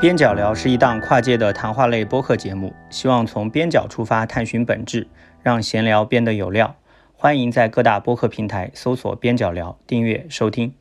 边角聊是一档跨界的谈话类播客节目，希望从边角出发探寻本质，让闲聊变得有料。欢迎在各大播客平台搜索“边角聊”，订阅收听。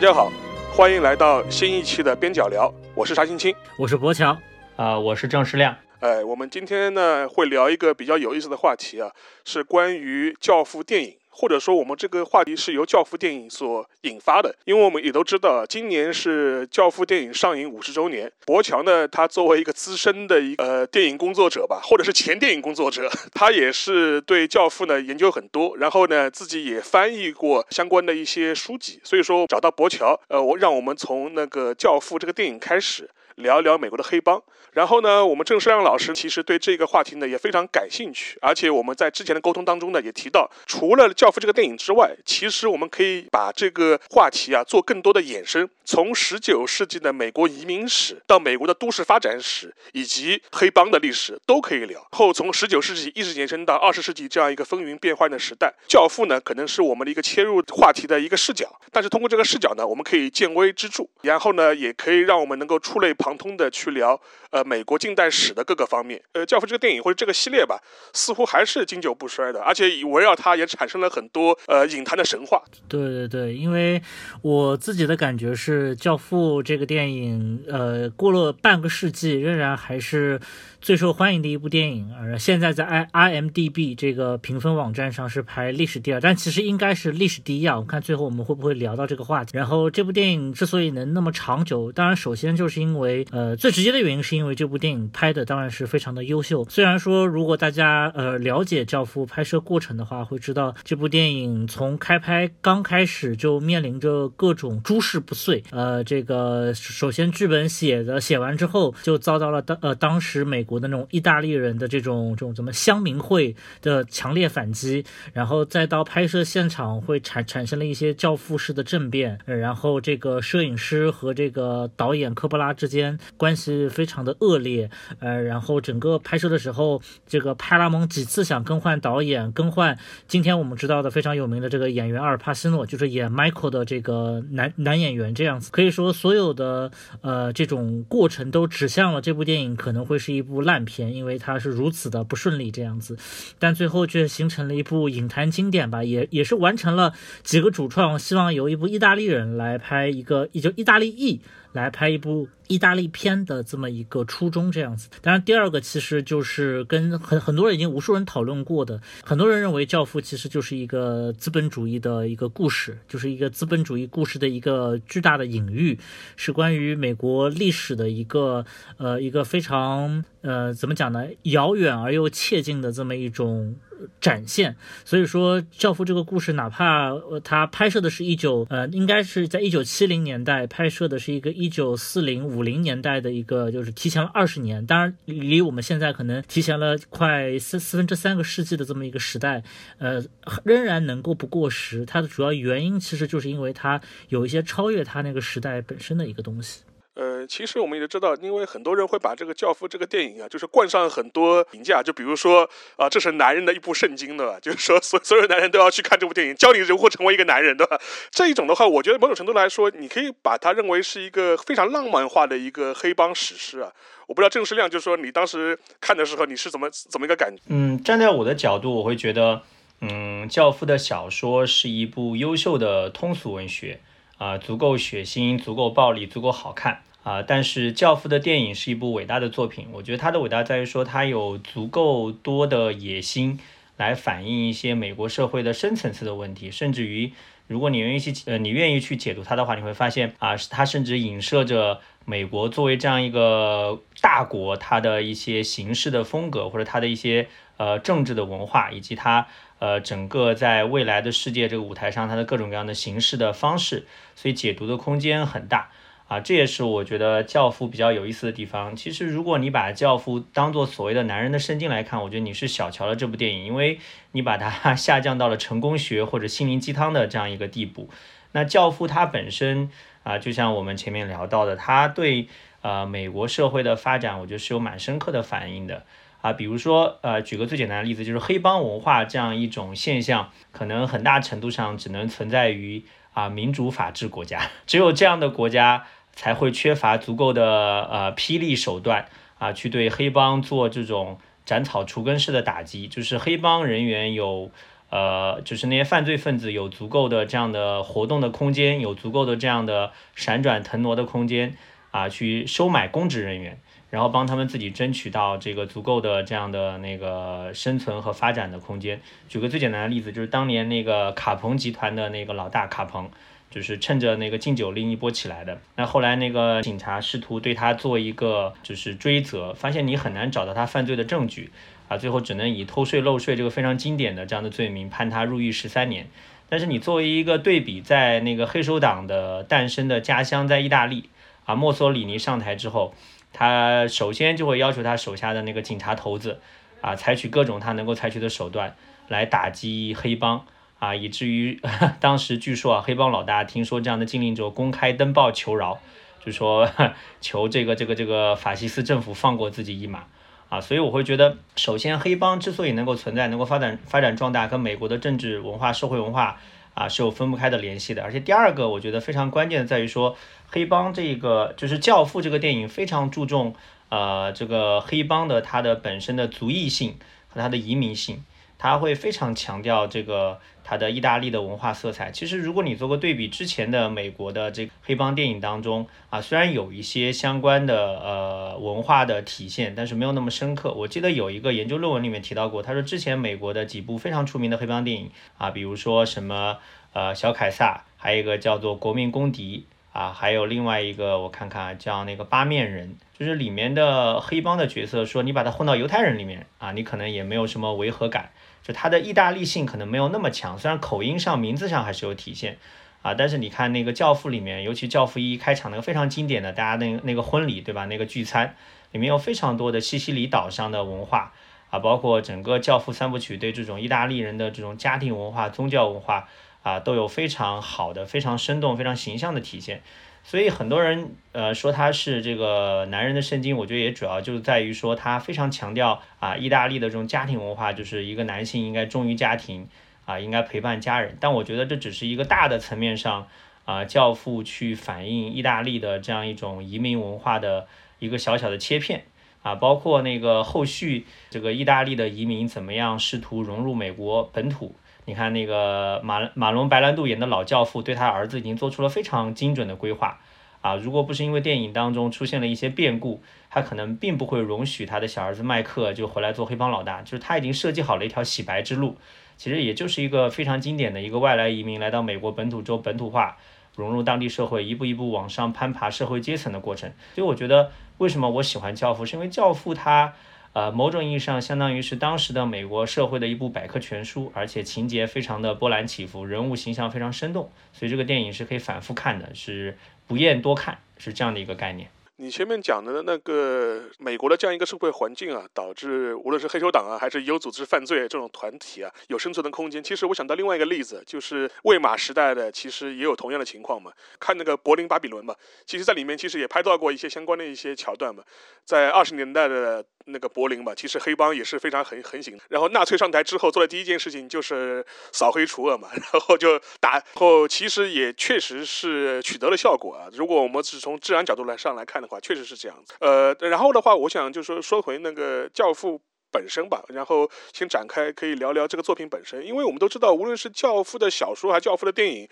大家好，欢迎来到新一期的边角聊，我是沙青青，我是国强，啊，我是郑世亮。哎，我们今天呢会聊一个比较有意思的话题啊，是关于《教父》电影。或者说，我们这个话题是由《教父》电影所引发的，因为我们也都知道，今年是《教父》电影上映五十周年。博强呢，他作为一个资深的一呃电影工作者吧，或者是前电影工作者，他也是对《教父》呢研究很多，然后呢自己也翻译过相关的一些书籍。所以说，找到博乔，呃，我让我们从那个《教父》这个电影开始。聊一聊美国的黑帮，然后呢，我们郑世亮老师其实对这个话题呢也非常感兴趣，而且我们在之前的沟通当中呢也提到，除了《教父》这个电影之外，其实我们可以把这个话题啊做更多的衍生，从十九世纪的美国移民史到美国的都市发展史以及黑帮的历史都可以聊。后从十九世纪一直延伸到二十世纪这样一个风云变幻的时代，《教父》呢可能是我们的一个切入话题的一个视角，但是通过这个视角呢，我们可以见微知著，然后呢也可以让我们能够触类旁。通的去聊，呃，美国近代史的各个方面。呃，教父这个电影或者这个系列吧，似乎还是经久不衰的，而且围绕它也产生了很多呃影坛的神话。对对对，因为我自己的感觉是，教父这个电影，呃，过了半个世纪，仍然还是。最受欢迎的一部电影，而现在在 i i m d b 这个评分网站上是排历史第二，但其实应该是历史第一啊！我看最后我们会不会聊到这个话题。然后这部电影之所以能那么长久，当然首先就是因为，呃，最直接的原因是因为这部电影拍的当然是非常的优秀。虽然说如果大家呃了解《教父》拍摄过程的话，会知道这部电影从开拍刚开始就面临着各种诸事不遂。呃，这个首先剧本写的写完之后，就遭到了当呃当时美。国的那种意大利人的这种这种什么乡民会的强烈反击，然后再到拍摄现场会产产生了一些教父式的政变，然后这个摄影师和这个导演科波拉之间关系非常的恶劣，呃，然后整个拍摄的时候，这个派拉蒙几次想更换导演，更换今天我们知道的非常有名的这个演员阿尔帕西诺，就是演 Michael 的这个男男演员这样子，可以说所有的呃这种过程都指向了这部电影可能会是一部。烂片，因为它是如此的不顺利这样子，但最后却形成了一部影坛经典吧，也也是完成了几个主创希望由一部意大利人来拍一个，也就意大利裔。来拍一部意大利片的这么一个初衷，这样子。当然，第二个其实就是跟很很多人已经无数人讨论过的，很多人认为《教父》其实就是一个资本主义的一个故事，就是一个资本主义故事的一个巨大的隐喻，是关于美国历史的一个呃一个非常呃怎么讲呢，遥远而又切近的这么一种。展现，所以说《教父》这个故事，哪怕他拍摄的是一九呃，应该是在一九七零年代拍摄的是一个一九四零五零年代的一个，就是提前了二十年，当然离我们现在可能提前了快四四分之三个世纪的这么一个时代，呃，仍然能够不过时。它的主要原因其实就是因为它有一些超越它那个时代本身的一个东西。呃，其实我们也知道，因为很多人会把这个《教父》这个电影啊，就是冠上很多评价，就比如说啊，这是男人的一部圣经，对吧？就是说，所所有男人都要去看这部电影，教你如何成为一个男人，对吧？这一种的话，我觉得某种程度来说，你可以把它认为是一个非常浪漫化的一个黑帮史诗啊。我不知道郑世亮，就是说你当时看的时候，你是怎么怎么一个感觉？嗯，站在我的角度，我会觉得，嗯，《教父》的小说是一部优秀的通俗文学啊，足够血腥，足够暴力，足够好看。啊，但是《教父》的电影是一部伟大的作品。我觉得它的伟大在于说，它有足够多的野心来反映一些美国社会的深层次的问题。甚至于，如果你愿意去呃，你愿意去解读它的话，你会发现啊，它甚至影射着美国作为这样一个大国，它的一些形式的风格，或者它的一些呃政治的文化，以及它呃整个在未来的世界这个舞台上它的各种各样的形式的方式。所以解读的空间很大。啊，这也是我觉得《教父》比较有意思的地方。其实，如果你把《教父》当做所谓的男人的圣经来看，我觉得你是小瞧了这部电影，因为你把它 下降到了成功学或者心灵鸡汤的这样一个地步。那《教父》他本身啊，就像我们前面聊到的，他对呃美国社会的发展，我觉得是有蛮深刻的反应的啊。比如说呃，举个最简单的例子，就是黑帮文化这样一种现象，可能很大程度上只能存在于啊民主法治国家，只有这样的国家才会缺乏足够的呃霹雳手段啊，去对黑帮做这种斩草除根式的打击，就是黑帮人员有。呃，就是那些犯罪分子有足够的这样的活动的空间，有足够的这样的闪转腾挪的空间啊，去收买公职人员，然后帮他们自己争取到这个足够的这样的那个生存和发展的空间。举个最简单的例子，就是当年那个卡彭集团的那个老大卡彭，就是趁着那个禁酒令一波起来的。那后来那个警察试图对他做一个就是追责，发现你很难找到他犯罪的证据。啊，最后只能以偷税漏税这个非常经典的这样的罪名判他入狱十三年。但是你作为一个对比，在那个黑手党的诞生的家乡在意大利，啊，墨索里尼上台之后，他首先就会要求他手下的那个警察头子，啊，采取各种他能够采取的手段来打击黑帮，啊，以至于 当时据说啊，黑帮老大听说这样的禁令之后，公开登报求饶，就说 求这个这个这个法西斯政府放过自己一马。啊，所以我会觉得，首先黑帮之所以能够存在、能够发展、发展壮大，跟美国的政治文化、社会文化啊是有分不开的联系的。而且第二个，我觉得非常关键的在于说，黑帮这个就是《教父》这个电影非常注重呃这个黑帮的它的本身的族裔性和它的移民性，他会非常强调这个。他的意大利的文化色彩，其实如果你做个对比，之前的美国的这个黑帮电影当中啊，虽然有一些相关的呃文化的体现，但是没有那么深刻。我记得有一个研究论文里面提到过，他说之前美国的几部非常出名的黑帮电影啊，比如说什么呃小凯撒，还有一个叫做国民公敌啊，还有另外一个我看看叫那个八面人，就是里面的黑帮的角色，说你把他混到犹太人里面啊，你可能也没有什么违和感。就它的意大利性可能没有那么强，虽然口音上、名字上还是有体现啊，但是你看那个《教父》里面，尤其《教父一》开场那个非常经典的，大家那那个婚礼对吧？那个聚餐里面有非常多的西西里岛上的文化啊，包括整个《教父》三部曲对这种意大利人的这种家庭文化、宗教文化啊，都有非常好的、非常生动、非常形象的体现。所以很多人呃说他是这个男人的圣经，我觉得也主要就是在于说他非常强调啊意大利的这种家庭文化，就是一个男性应该忠于家庭啊，应该陪伴家人。但我觉得这只是一个大的层面上啊教父去反映意大利的这样一种移民文化的一个小小的切片啊，包括那个后续这个意大利的移民怎么样试图融入美国本土。你看那个马马龙白兰度演的老教父，对他儿子已经做出了非常精准的规划啊！如果不是因为电影当中出现了一些变故，他可能并不会容许他的小儿子麦克就回来做黑帮老大。就是他已经设计好了一条洗白之路，其实也就是一个非常经典的一个外来移民来到美国本土州本土化，融入当地社会，一步一步往上攀爬社会阶层的过程。所以我觉得，为什么我喜欢教父，是因为教父他。呃，某种意义上相当于是当时的美国社会的一部百科全书，而且情节非常的波澜起伏，人物形象非常生动，所以这个电影是可以反复看的，是不厌多看，是这样的一个概念。你前面讲的那个美国的这样一个社会环境啊，导致无论是黑手党啊，还是有组织犯罪这种团体啊，有生存的空间。其实我想到另外一个例子，就是魏玛时代的，其实也有同样的情况嘛。看那个柏林巴比伦嘛，其实在里面其实也拍到过一些相关的一些桥段嘛。在二十年代的那个柏林嘛，其实黑帮也是非常横横行。然后纳粹上台之后做的第一件事情就是扫黑除恶嘛，然后就打，后其实也确实是取得了效果啊。如果我们是从治安角度来上来看的。话确实是这样子，呃，然后的话，我想就说说回那个《教父》本身吧，然后先展开可以聊聊这个作品本身，因为我们都知道，无论是《教父》的小说还是《教父》的电影，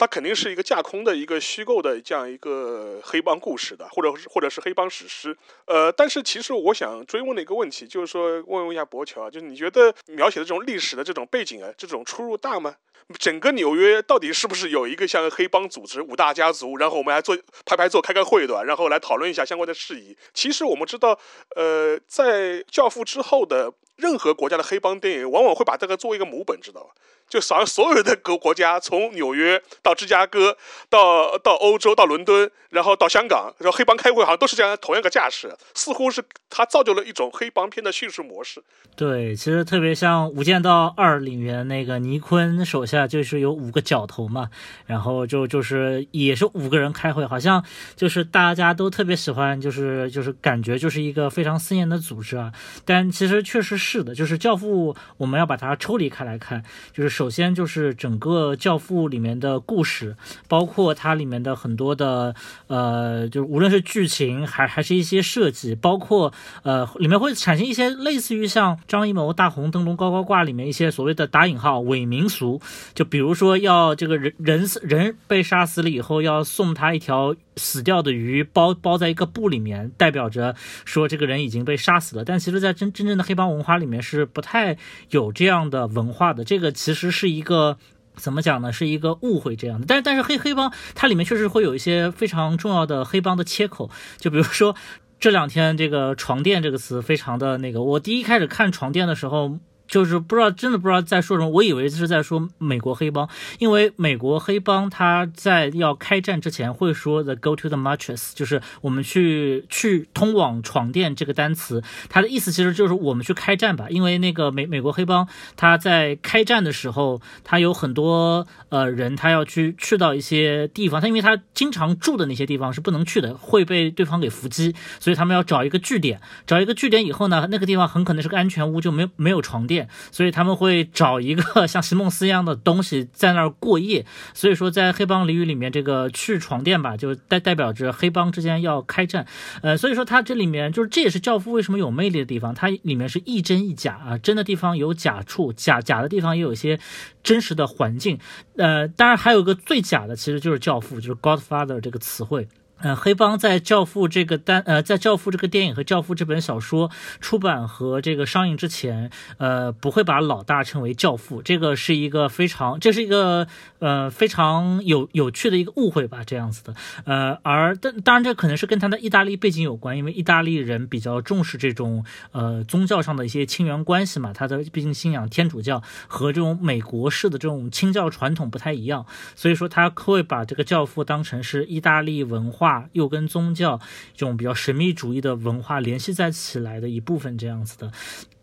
它肯定是一个架空的一个虚构的这样一个黑帮故事的，或者或者是黑帮史诗，呃，但是其实我想追问的一个问题，就是说问问一下博乔啊，就是你觉得描写的这种历史的这种背景啊，这种出入大吗？整个纽约到底是不是有一个像黑帮组织五大家族？然后我们还做排排坐开开会对吧？然后来讨论一下相关的事宜。其实我们知道，呃，在教父之后的任何国家的黑帮电影往往会把这个作为一个母本，知道吧？就好像所有的各国家，从纽约到芝加哥，到到欧洲，到伦敦，然后到香港，然后黑帮开会好像都是这样同样个架势，似乎是它造就了一种黑帮片的叙事模式。对，其实特别像《无间道二》里面那个尼坤手下就是有五个角头嘛，然后就就是也是五个人开会，好像就是大家都特别喜欢，就是就是感觉就是一个非常森严的组织啊。但其实确实是是的，就是《教父》，我们要把它抽离开来看，就是。首先就是整个《教父》里面的故事，包括它里面的很多的呃，就是无论是剧情还还是一些设计，包括呃里面会产生一些类似于像张艺谋《大红灯笼高高挂》里面一些所谓的打引号伪民俗，就比如说要这个人人人被杀死了以后要送他一条。死掉的鱼包包在一个布里面，代表着说这个人已经被杀死了。但其实，在真真正的黑帮文化里面是不太有这样的文化的。这个其实是一个怎么讲呢？是一个误会这样的。但是，但是黑黑帮它里面确实会有一些非常重要的黑帮的切口，就比如说这两天这个“床垫”这个词非常的那个。我第一开始看“床垫”的时候。就是不知道，真的不知道在说什么。我以为是在说美国黑帮，因为美国黑帮他在要开战之前会说 the go to the mattress，就是我们去去通往床垫这个单词，它的意思其实就是我们去开战吧。因为那个美美国黑帮他在开战的时候，他有很多呃人，他要去去到一些地方，他因为他经常住的那些地方是不能去的，会被对方给伏击，所以他们要找一个据点，找一个据点以后呢，那个地方很可能是个安全屋，就没有没有床垫。所以他们会找一个 像席梦思一样的东西在那儿过夜。所以说，在黑帮俚语里面，这个去床垫吧，就代代表着黑帮之间要开战。呃，所以说它这里面就是这也是教父为什么有魅力的地方，它里面是亦真亦假啊，真的地方有假处，假假的地方也有一些真实的环境。呃，当然还有一个最假的，其实就是教父，就是 Godfather 这个词汇。呃，黑帮在《教父》这个单，呃，在《教父》这个电影和《教父》这本小说出版和这个上映之前，呃，不会把老大称为教父，这个是一个非常，这是一个呃非常有有趣的一个误会吧，这样子的。呃，而但当然这可能是跟他的意大利背景有关，因为意大利人比较重视这种呃宗教上的一些亲缘关系嘛，他的毕竟信仰天主教和这种美国式的这种清教传统不太一样，所以说他会把这个教父当成是意大利文化。又跟宗教这种比较神秘主义的文化联系在起来的一部分，这样子的。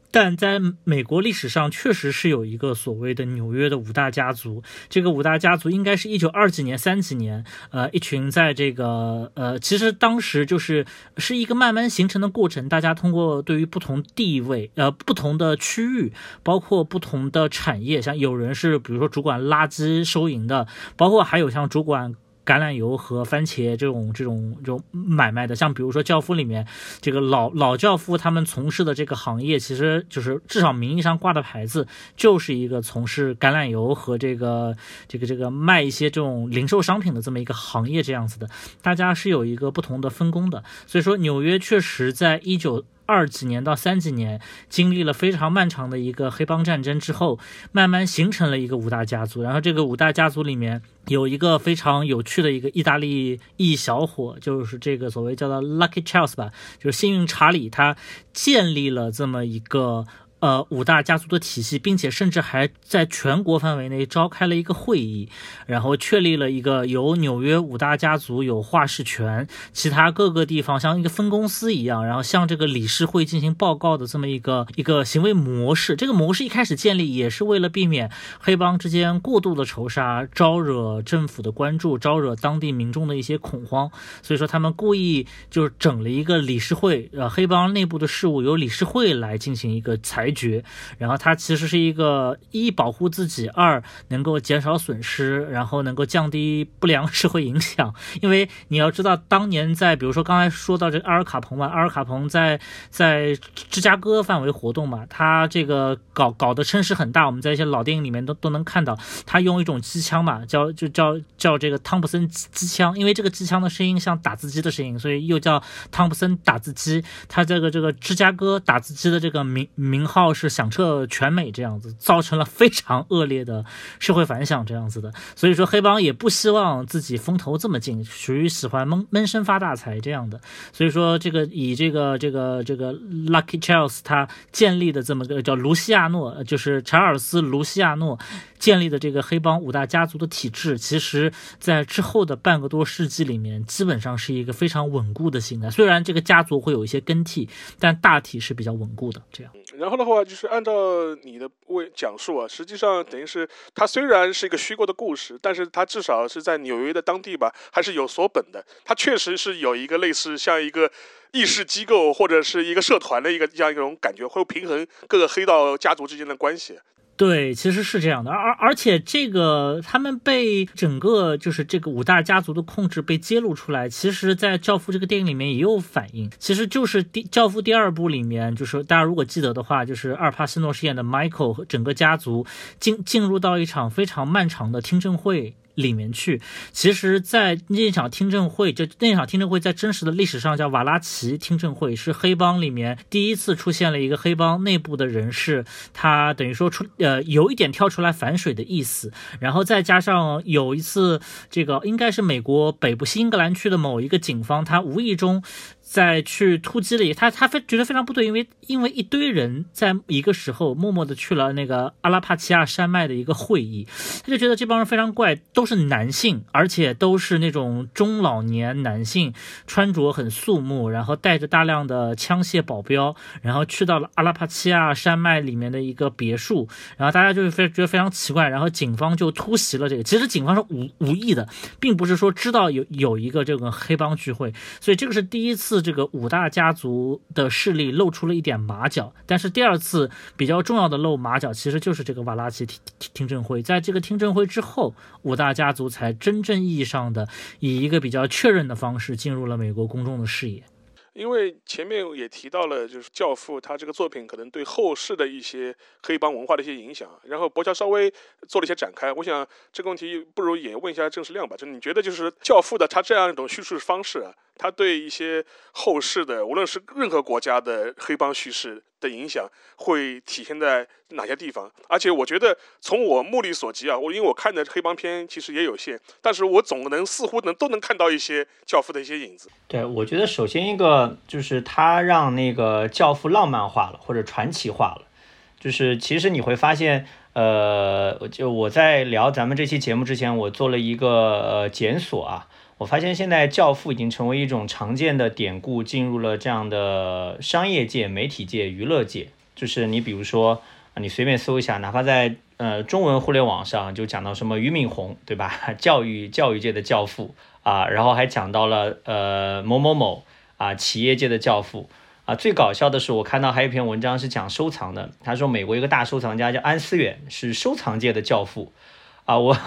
但在美国历史上，确实是有一个所谓的纽约的五大家族。这个五大家族应该是一九二几年、三几年，呃，一群在这个呃，其实当时就是是一个慢慢形成的过程。大家通过对于不同地位、呃不同的区域，包括不同的产业，像有人是比如说主管垃圾收银的，包括还有像主管。橄榄油和番茄这种这种这种买卖的，像比如说《教父》里面这个老老教父他们从事的这个行业，其实就是至少名义上挂的牌子，就是一个从事橄榄油和这个这个这个卖一些这种零售商品的这么一个行业这样子的，大家是有一个不同的分工的。所以说，纽约确实在一九。二几年到三几年，经历了非常漫长的一个黑帮战争之后，慢慢形成了一个五大家族。然后这个五大家族里面有一个非常有趣的一个意大利裔小伙，就是这个所谓叫做 Lucky Charles 吧，就是幸运查理，他建立了这么一个。呃，五大家族的体系，并且甚至还在全国范围内召开了一个会议，然后确立了一个由纽约五大家族有话事权，其他各个地方像一个分公司一样，然后向这个理事会进行报告的这么一个一个行为模式。这个模式一开始建立也是为了避免黑帮之间过度的仇杀，招惹政府的关注，招惹当地民众的一些恐慌。所以说，他们故意就是整了一个理事会，呃，黑帮内部的事务由理事会来进行一个裁。决，然后它其实是一个一保护自己，二能够减少损失，然后能够降低不良社会影响。因为你要知道，当年在比如说刚才说到这个阿尔卡彭嘛，阿尔卡彭在在芝加哥范围活动嘛，他这个搞搞的声势很大，我们在一些老电影里面都都能看到，他用一种机枪嘛，叫就叫叫这个汤普森机枪，因为这个机枪的声音像打字机的声音，所以又叫汤普森打字机。他这个这个芝加哥打字机的这个名名号。号是响彻全美这样子，造成了非常恶劣的社会反响这样子的。所以说黑帮也不希望自己风头这么劲，属于喜欢闷闷声发大财这样的。所以说这个以这个这个这个 Lucky Charles 他建立的这么个叫卢西亚诺，就是查尔斯卢西亚诺。建立的这个黑帮五大家族的体制，其实在之后的半个多世纪里面，基本上是一个非常稳固的形态。虽然这个家族会有一些更替，但大体是比较稳固的。这样，然后的话，就是按照你的为讲述啊，实际上等于是它虽然是一个虚构的故事，但是它至少是在纽约的当地吧，还是有所本的。它确实是有一个类似像一个议事机构或者是一个社团的一个这样一种感觉，会平衡各个黑道家族之间的关系。对，其实是这样的，而而且这个他们被整个就是这个五大家族的控制被揭露出来，其实，在《教父》这个电影里面也有反应，其实就是第《教父》第二部里面，就是大家如果记得的话，就是阿尔帕西诺饰演的 Michael 和整个家族进进入到一场非常漫长的听证会。里面去，其实，在那场听证会，就那场听证会在真实的历史上叫瓦拉奇听证会，是黑帮里面第一次出现了一个黑帮内部的人士，他等于说出呃有一点跳出来反水的意思，然后再加上有一次这个应该是美国北部新英格兰区的某一个警方，他无意中。再去突击了，他他非觉得非常不对，因为因为一堆人在一个时候默默的去了那个阿拉帕奇亚山脉的一个会议，他就觉得这帮人非常怪，都是男性，而且都是那种中老年男性，穿着很肃穆，然后带着大量的枪械保镖，然后去到了阿拉帕奇亚山脉里面的一个别墅，然后大家就是非觉得非常奇怪，然后警方就突袭了这个，其实警方是无无意的，并不是说知道有有一个这个黑帮聚会，所以这个是第一次。这个五大家族的势力露出了一点马脚，但是第二次比较重要的露马脚，其实就是这个瓦拉奇听听证会。在这个听证会之后，五大家族才真正意义上的以一个比较确认的方式进入了美国公众的视野。因为前面也提到了，就是《教父》他这个作品可能对后世的一些黑帮文化的一些影响。然后博乔稍微做了一些展开，我想这个问题不如也问一下郑世亮吧。就你觉得，就是《教父》的他这样一种叙事方式？他对一些后世的，无论是任何国家的黑帮叙事的影响，会体现在哪些地方？而且我觉得，从我目力所及啊，我因为我看的黑帮片其实也有限，但是我总能似乎能都能看到一些教父的一些影子。对，我觉得首先一个就是他让那个教父浪漫化了，或者传奇化了。就是其实你会发现，呃，就我在聊咱们这期节目之前，我做了一个呃检索啊。我发现现在《教父》已经成为一种常见的典故，进入了这样的商业界、媒体界、娱乐界。就是你比如说，你随便搜一下，哪怕在呃中文互联网上，就讲到什么俞敏洪，对吧？教育教育界的教父啊，然后还讲到了呃某某某啊，企业界的教父啊。最搞笑的是，我看到还有一篇文章是讲收藏的，他说美国一个大收藏家叫安思远，是收藏界的教父。啊，我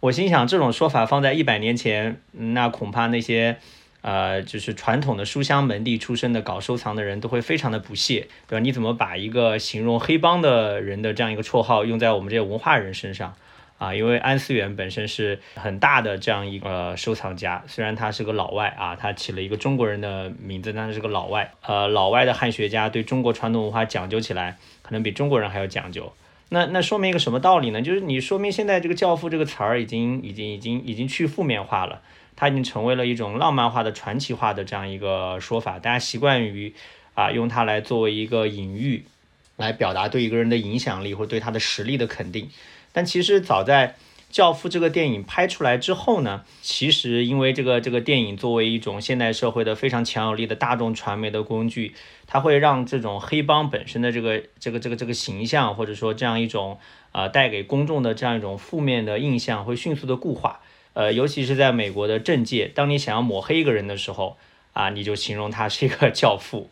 我心想，这种说法放在一百年前，那恐怕那些，呃，就是传统的书香门第出身的搞收藏的人都会非常的不屑，对吧？你怎么把一个形容黑帮的人的这样一个绰号用在我们这些文化人身上？啊，因为安思远本身是很大的这样一个收藏家，虽然他是个老外啊，他起了一个中国人的名字，但是是个老外。呃，老外的汉学家对中国传统文化讲究起来，可能比中国人还要讲究。那那说明一个什么道理呢？就是你说明现在这个“教父”这个词儿已经已经已经已经去负面化了，它已经成为了一种浪漫化的、传奇化的这样一个说法。大家习惯于啊用它来作为一个隐喻，来表达对一个人的影响力或者对他的实力的肯定。但其实早在《教父》这个电影拍出来之后呢，其实因为这个这个电影作为一种现代社会的非常强有力的大众传媒的工具，它会让这种黑帮本身的这个这个这个这个形象，或者说这样一种呃带给公众的这样一种负面的印象，会迅速的固化。呃，尤其是在美国的政界，当你想要抹黑一个人的时候，啊，你就形容他是一个教父，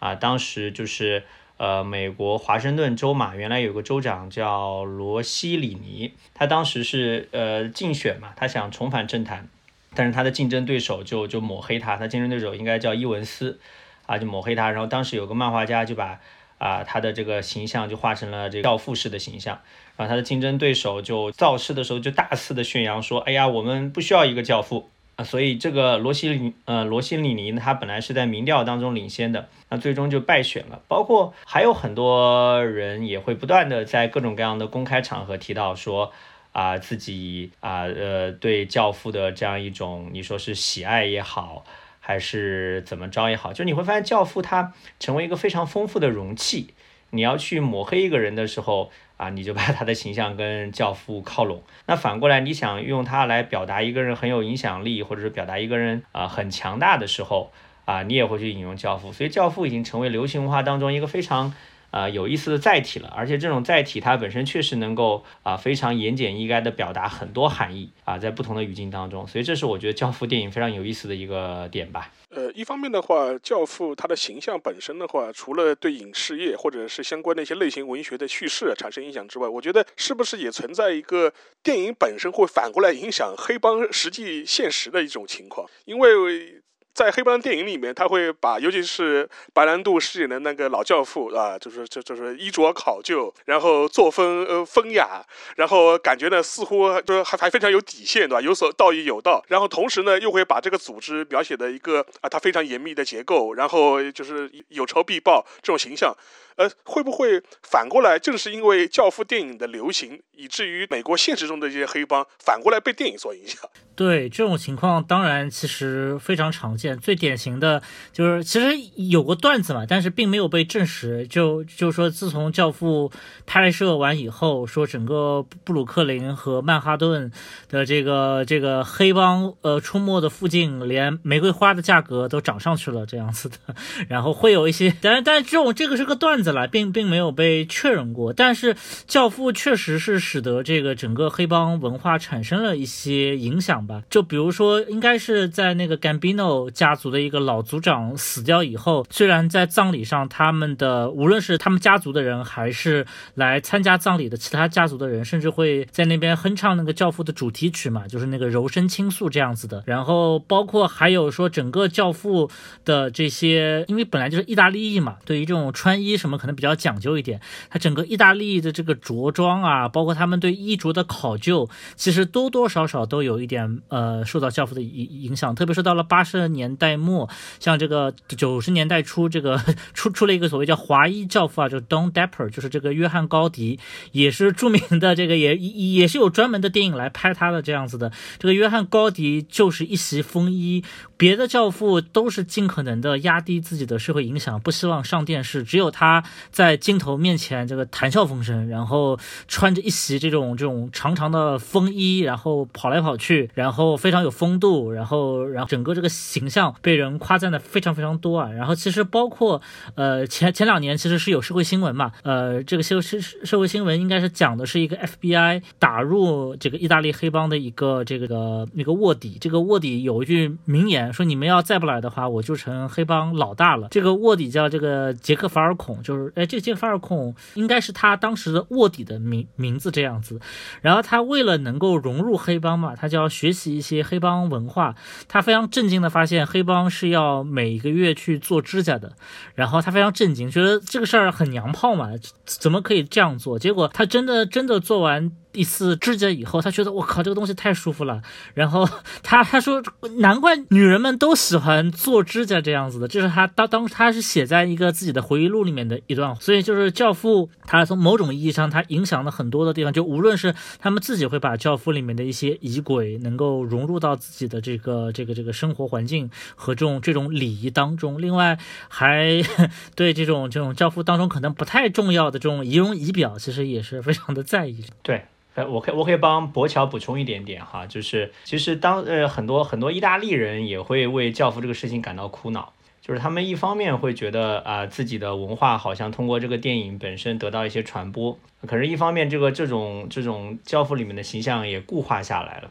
啊，当时就是。呃，美国华盛顿州嘛，原来有个州长叫罗西里尼，他当时是呃竞选嘛，他想重返政坛，但是他的竞争对手就就抹黑他，他竞争对手应该叫伊文斯，啊，就抹黑他，然后当时有个漫画家就把啊他的这个形象就画成了这个教父式的形象，然后他的竞争对手就造势的时候就大肆的宣扬说，哎呀，我们不需要一个教父，啊，所以这个罗西里呃罗西里尼他本来是在民调当中领先的，那最终就败选了。包括还有很多人也会不断的在各种各样的公开场合提到说啊自己啊呃对教父的这样一种你说是喜爱也好，还是怎么着也好，就你会发现教父他成为一个非常丰富的容器。你要去抹黑一个人的时候啊，你就把他的形象跟教父靠拢。那反过来，你想用他来表达一个人很有影响力，或者是表达一个人啊很强大的时候啊，你也会去引用教父。所以教父已经成为流行文化当中一个非常。啊，有意思的载体了，而且这种载体它本身确实能够啊非常言简意赅的表达很多含义啊，在不同的语境当中，所以这是我觉得教父电影非常有意思的一个点吧。呃，一方面的话，教父他的形象本身的话，除了对影视业或者是相关的一些类型文学的叙事产生影响之外，我觉得是不是也存在一个电影本身会反过来影响黑帮实际现实的一种情况，因为。在黑帮电影里面，他会把，尤其是白兰度饰演的那个老教父啊，就是就就是衣着考究，然后作风呃风雅，然后感觉呢似乎就是还还非常有底线，对吧？有所道义有道，然后同时呢又会把这个组织描写的一个啊，他非常严密的结构，然后就是有仇必报这种形象。呃，会不会反过来，正是因为教父电影的流行，以至于美国现实中的这些黑帮反过来被电影所影响？对这种情况，当然其实非常常见。最典型的就是，其实有过段子嘛，但是并没有被证实。就就说，自从教父拍摄完以后，说整个布鲁克林和曼哈顿的这个这个黑帮呃出没的附近，连玫瑰花的价格都涨上去了这样子的。然后会有一些，但但这种这个是个段子。来，并并没有被确认过，但是《教父》确实是使得这个整个黑帮文化产生了一些影响吧。就比如说，应该是在那个 Gambino 家族的一个老族长死掉以后，虽然在葬礼上，他们的无论是他们家族的人，还是来参加葬礼的其他家族的人，甚至会在那边哼唱那个《教父》的主题曲嘛，就是那个柔声倾诉这样子的。然后包括还有说，整个《教父》的这些，因为本来就是意大利裔嘛，对于这种穿衣什么。可能比较讲究一点，它整个意大利的这个着装啊，包括他们对衣着的考究，其实多多少少都有一点呃受到教父的影影响。特别是到了八十年代末，像这个九十年代初，这个出出了一个所谓叫华裔教父啊，就 Don Dapper，就是这个约翰高迪，也是著名的这个也也是有专门的电影来拍他的这样子的。这个约翰高迪就是一袭风衣，别的教父都是尽可能的压低自己的社会影响，不希望上电视，只有他。在镜头面前，这个谈笑风生，然后穿着一袭这种这种长长的风衣，然后跑来跑去，然后非常有风度，然后然后整个这个形象被人夸赞的非常非常多啊。然后其实包括呃前 前两年其实是有社会新闻嘛，呃这个社社社会新闻应该是讲的是一个 FBI 打入这个意大利黑帮的一个这个那个卧底，这个卧底有一句名言说你们要再不来的话，我就成黑帮老大了。这个卧底叫这个杰克法尔孔，就。哎，这个杰法二孔应该是他当时的卧底的名名字这样子。然后他为了能够融入黑帮嘛，他就要学习一些黑帮文化。他非常震惊的发现，黑帮是要每个月去做指甲的。然后他非常震惊，觉得这个事儿很娘炮嘛，怎么可以这样做？结果他真的真的做完。一次指甲以后，他觉得我靠，这个东西太舒服了。然后他他说，难怪女人们都喜欢做指甲这样子的。就是他当当他是写在一个自己的回忆录里面的一段。所以就是《教父》，他从某种意义上，他影响了很多的地方。就无论是他们自己会把《教父》里面的一些仪轨能够融入到自己的这个这个这个生活环境和这种这种礼仪当中。另外还 对这种这种《教父》当中可能不太重要的这种仪容仪表，其实也是非常的在意。对。呃，我可以我可以帮博乔补充一点点哈，就是其实当呃很多很多意大利人也会为教父这个事情感到苦恼，就是他们一方面会觉得啊自己的文化好像通过这个电影本身得到一些传播，可是一方面这个这种这种教父里面的形象也固化下来了，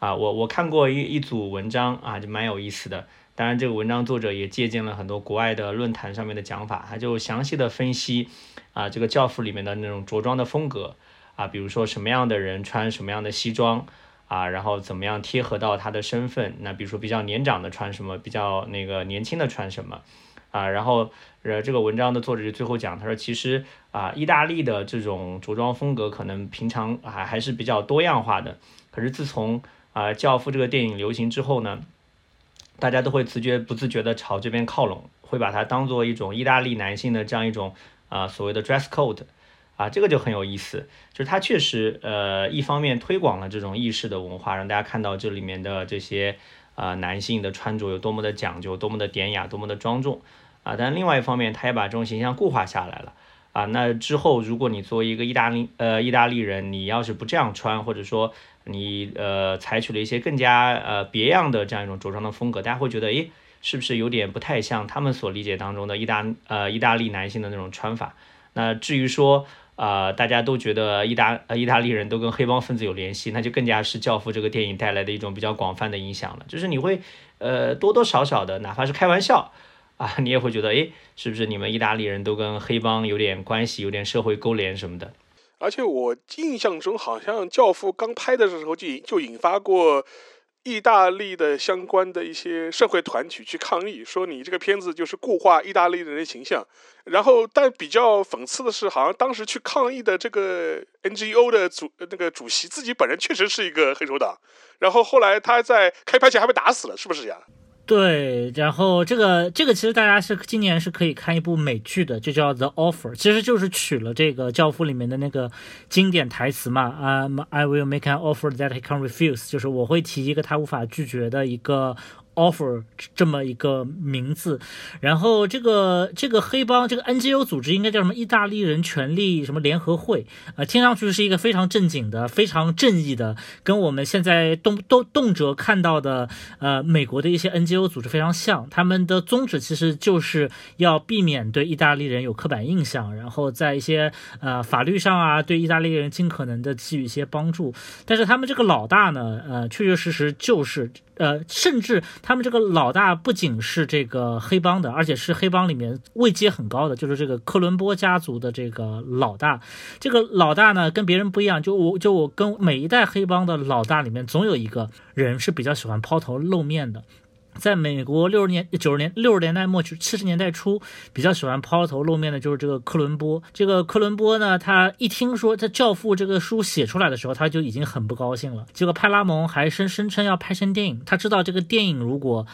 啊我我看过一一组文章啊就蛮有意思的，当然这个文章作者也借鉴了很多国外的论坛上面的讲法，他就详细的分析啊这个教父里面的那种着装的风格。啊，比如说什么样的人穿什么样的西装啊，然后怎么样贴合到他的身份？那比如说比较年长的穿什么，比较那个年轻的穿什么啊？然后呃，这个文章的作者就最后讲，他说其实啊，意大利的这种着装风格可能平常还还是比较多样化的，可是自从啊，《教父》这个电影流行之后呢，大家都会自觉不自觉的朝这边靠拢，会把它当做一种意大利男性的这样一种啊所谓的 dress code，啊，这个就很有意思，就是它确实呃一方面推广了这种意式的文化，让大家看到这里面的这些啊男性的穿着有多么的讲究，多么的典雅，多么的庄重啊，但另外一方面，他也把这种形象固化下来了。啊，那之后如果你作为一个意大利呃意大利人，你要是不这样穿，或者说你呃采取了一些更加呃别样的这样一种着装的风格，大家会觉得，诶，是不是有点不太像他们所理解当中的意大呃意大利男性的那种穿法？那至于说啊，大家都觉得意大呃意大利人都跟黑帮分子有联系，那就更加是《教父》这个电影带来的一种比较广泛的影响了，就是你会呃多多少少的，哪怕是开玩笑。啊，你也会觉得，哎，是不是你们意大利人都跟黑帮有点关系，有点社会勾连什么的？而且我印象中，好像《教父》刚拍的时候就就引发过意大利的相关的一些社会团体去抗议，说你这个片子就是固化意大利人的形象。然后，但比较讽刺的是，好像当时去抗议的这个 NGO 的主那个主席自己本人确实是一个黑手党。然后后来他在开拍前还被打死了，是不是这样？对，然后这个这个其实大家是今年是可以看一部美剧的，就叫《The Offer》，其实就是取了这个《教父》里面的那个经典台词嘛，啊，I will make an offer that he can refuse，就是我会提一个他无法拒绝的一个。Offer 这么一个名字，然后这个这个黑帮这个 NGO 组织应该叫什么？意大利人权利什么联合会？呃，听上去是一个非常正经的、非常正义的，跟我们现在动动动辄看到的呃美国的一些 NGO 组织非常像。他们的宗旨其实就是要避免对意大利人有刻板印象，然后在一些呃法律上啊，对意大利人尽可能的给予一些帮助。但是他们这个老大呢，呃，确确实实就是。呃，甚至他们这个老大不仅是这个黑帮的，而且是黑帮里面位阶很高的，就是这个克伦波家族的这个老大。这个老大呢，跟别人不一样，就我就我跟每一代黑帮的老大里面，总有一个人是比较喜欢抛头露面的。在美国六十年、九十年、六十年代末七十年代初，比较喜欢抛头露面的就是这个克伦波。这个克伦波呢，他一听说他《教父》这个书写出来的时候，他就已经很不高兴了。结果派拉蒙还声声称要拍成电影，他知道这个电影如果。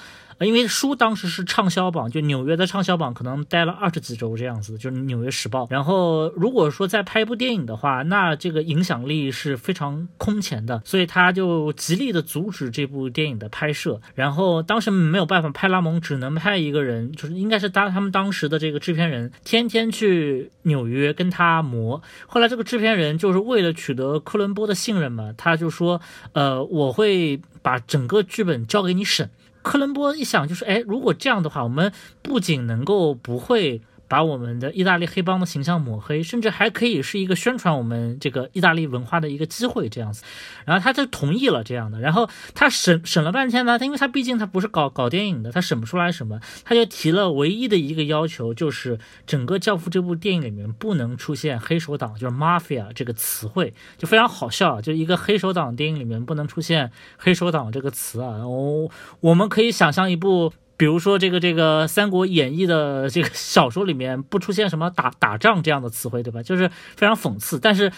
因为书当时是畅销榜，就纽约的畅销榜可能待了二十几周这样子，就是《纽约时报》。然后如果说再拍一部电影的话，那这个影响力是非常空前的，所以他就极力的阻止这部电影的拍摄。然后当时没有办法，派拉蒙只能派一个人，就是应该是当他们当时的这个制片人，天天去纽约跟他磨。后来这个制片人就是为了取得科伦波的信任嘛，他就说，呃，我会把整个剧本交给你审。科伦波一想，就是哎，如果这样的话，我们不仅能够不会。把我们的意大利黑帮的形象抹黑，甚至还可以是一个宣传我们这个意大利文化的一个机会，这样子。然后他就同意了这样的。然后他审审了半天呢，他因为他毕竟他不是搞搞电影的，他审不出来什么，他就提了唯一的一个要求，就是整个《教父》这部电影里面不能出现黑手党，就是 mafia 这个词汇，就非常好笑啊！就一个黑手党电影里面不能出现黑手党这个词啊。哦我们可以想象一部。比如说这个这个《三国演义》的这个小说里面不出现什么打打仗这样的词汇，对吧？就是非常讽刺。但是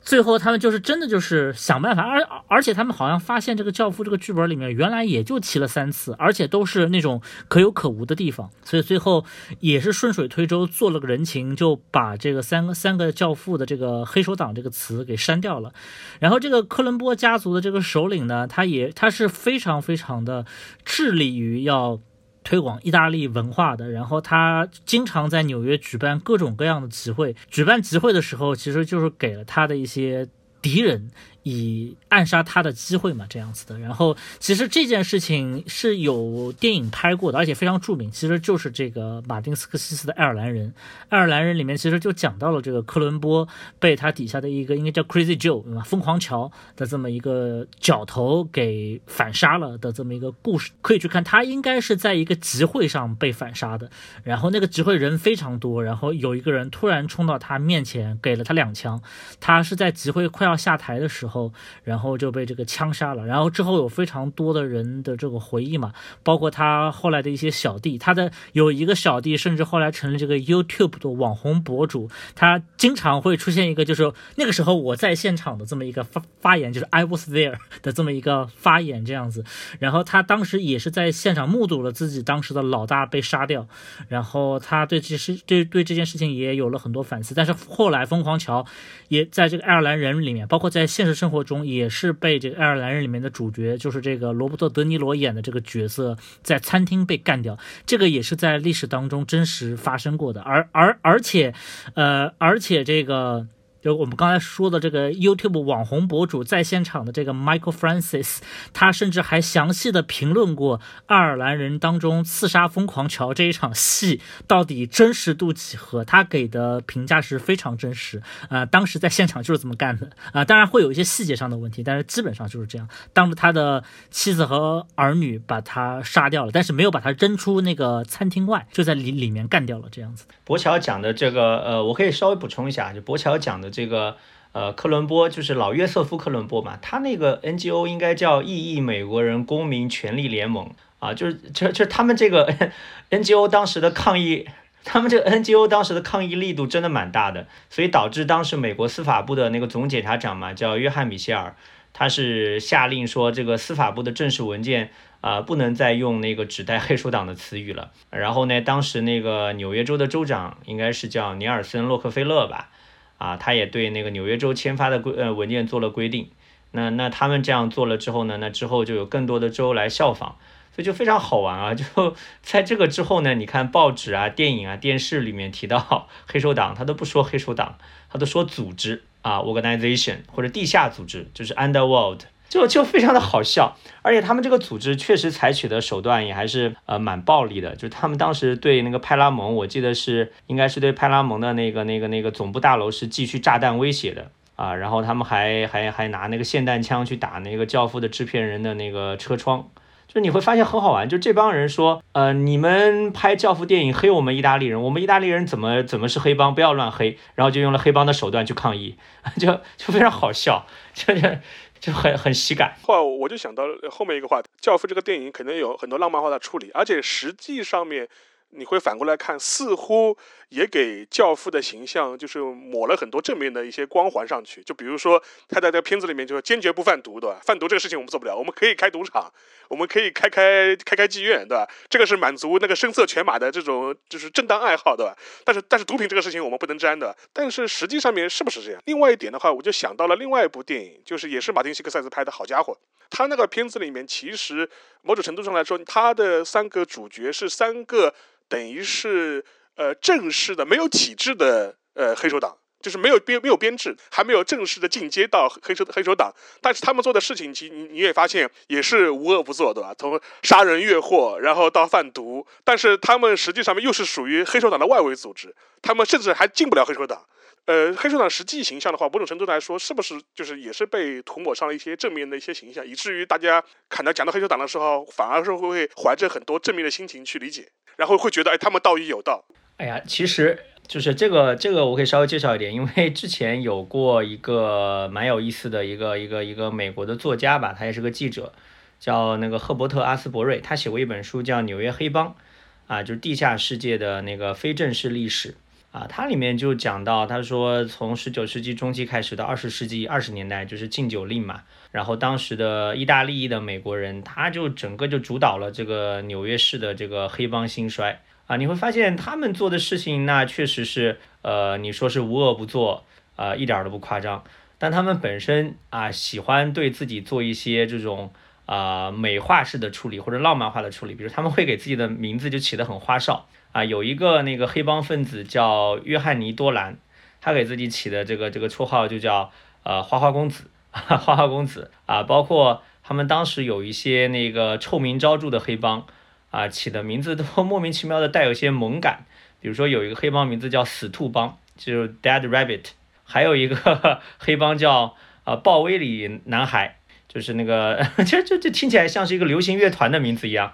最后他们就是真的就是想办法，而而且他们好像发现这个《教父》这个剧本里面原来也就提了三次，而且都是那种可有可无的地方，所以最后也是顺水推舟做了个人情，就把这个三个三个教父的这个黑手党这个词给删掉了。然后这个科伦波家族的这个首领呢，他也他是非常非常的致力于要。推广意大利文化的，然后他经常在纽约举办各种各样的集会。举办集会的时候，其实就是给了他的一些敌人。以暗杀他的机会嘛，这样子的。然后其实这件事情是有电影拍过的，而且非常著名。其实就是这个马丁斯科西斯的《爱尔兰人》。《爱尔兰人》里面其实就讲到了这个科伦波被他底下的一个应该叫 Crazy Joe 对吧？疯狂乔的这么一个角头给反杀了的这么一个故事，可以去看。他应该是在一个集会上被反杀的。然后那个集会人非常多，然后有一个人突然冲到他面前，给了他两枪。他是在集会快要下台的时候。候，然后就被这个枪杀了。然后之后有非常多的人的这个回忆嘛，包括他后来的一些小弟，他的有一个小弟甚至后来成了这个 YouTube 的网红博主，他经常会出现一个就是那个时候我在现场的这么一个发发言，就是 I was there 的这么一个发言这样子。然后他当时也是在现场目睹了自己当时的老大被杀掉，然后他对这事对对这件事情也有了很多反思。但是后来疯狂桥也在这个爱尔兰人里面，包括在现实生活中也是被这个爱尔兰人里面的主角，就是这个罗伯特·德尼罗演的这个角色，在餐厅被干掉。这个也是在历史当中真实发生过的。而而而且，呃，而且这个。就我们刚才说的这个 YouTube 网红博主在现场的这个 Michael Francis，他甚至还详细的评论过爱尔兰人当中刺杀疯狂乔这一场戏到底真实度几何，他给的评价是非常真实啊，当时在现场就是这么干的啊，当然会有一些细节上的问题，但是基本上就是这样，当着他的妻子和儿女把他杀掉了，但是没有把他扔出那个餐厅外，就在里里面干掉了这样子。博乔讲的这个，呃，我可以稍微补充一下，就博乔讲的。这个呃，克伦波就是老约瑟夫·克伦波嘛，他那个 NGO 应该叫异议美国人公民权利联盟啊，就是就就他们这个 NGO 当时的抗议，他们这个 NGO 当时的抗议力度真的蛮大的，所以导致当时美国司法部的那个总检察长嘛，叫约翰·米歇尔，他是下令说这个司法部的正式文件啊，不能再用那个指代黑手党的词语了。然后呢，当时那个纽约州的州长应该是叫尼尔森·洛克菲勒吧。啊，他也对那个纽约州签发的规呃文件做了规定，那那他们这样做了之后呢，那之后就有更多的州来效仿，所以就非常好玩啊！就在这个之后呢，你看报纸啊、电影啊、电视里面提到 黑手党，他都不说黑手党，他都说组织啊，organization 或者地下组织，就是 underworld。就就非常的好笑，而且他们这个组织确实采取的手段也还是呃蛮暴力的，就他们当时对那个派拉蒙，我记得是应该是对派拉蒙的那个那个那个总部大楼是继续炸弹威胁的。啊，然后他们还还还拿那个霰弹枪去打那个教父的制片人的那个车窗，就你会发现很好玩，就这帮人说呃你们拍教父电影黑我们意大利人，我们意大利人怎么怎么是黑帮，不要乱黑，然后就用了黑帮的手段去抗议，就就非常好笑，就是。就很很喜感。话我就想到后面一个话，《教父》这个电影可能有很多浪漫化的处理，而且实际上面。你会反过来看，似乎也给教父的形象就是抹了很多正面的一些光环上去。就比如说他在这个片子里面就是坚决不贩毒，对吧？贩毒这个事情我们做不了，我们可以开赌场，我们可以开开开开妓院，对吧？这个是满足那个声色犬马的这种就是正当爱好，对吧？但是但是毒品这个事情我们不能沾的。但是实际上面是不是这样？另外一点的话，我就想到了另外一部电影，就是也是马丁·西克塞斯拍的好家伙，他那个片子里面其实某种程度上来说，他的三个主角是三个。等于是呃正式的没有体制的呃黑手党，就是没有编没有编制，还没有正式的进阶到黑手黑手党。但是他们做的事情，其你你也发现也是无恶不作，对吧？从杀人越货，然后到贩毒，但是他们实际上面又是属于黑手党的外围组织，他们甚至还进不了黑手党。呃，黑手党实际形象的话，某种程度来说，是不是就是也是被涂抹上了一些正面的一些形象，以至于大家看到讲到黑手党的时候，反而是会怀着很多正面的心情去理解。然后会觉得，哎，他们道义有道。哎呀，其实就是这个，这个我可以稍微介绍一点，因为之前有过一个蛮有意思的一个一个一个美国的作家吧，他也是个记者，叫那个赫伯特·阿斯伯瑞，他写过一本书叫《纽约黑帮》，啊，就是地下世界的那个非正式历史。啊，它里面就讲到，他说从十九世纪中期开始到二十世纪二十年代，就是禁酒令嘛。然后当时的意大利的美国人，他就整个就主导了这个纽约市的这个黑帮兴衰啊。你会发现他们做的事情，那确实是，呃，你说是无恶不作，啊，一点都不夸张。但他们本身啊，喜欢对自己做一些这种啊美化式的处理或者浪漫化的处理，比如他们会给自己的名字就起得很花哨。啊，有一个那个黑帮分子叫约翰尼多兰，他给自己起的这个这个绰号就叫呃花花公子，花花公子啊。包括他们当时有一些那个臭名昭著的黑帮啊，起的名字都莫名其妙的带有些萌感。比如说有一个黑帮名字叫死兔帮，就是 Dead Rabbit，还有一个 黑帮叫啊鲍威里男孩，就是那个，这这这听起来像是一个流行乐团的名字一样。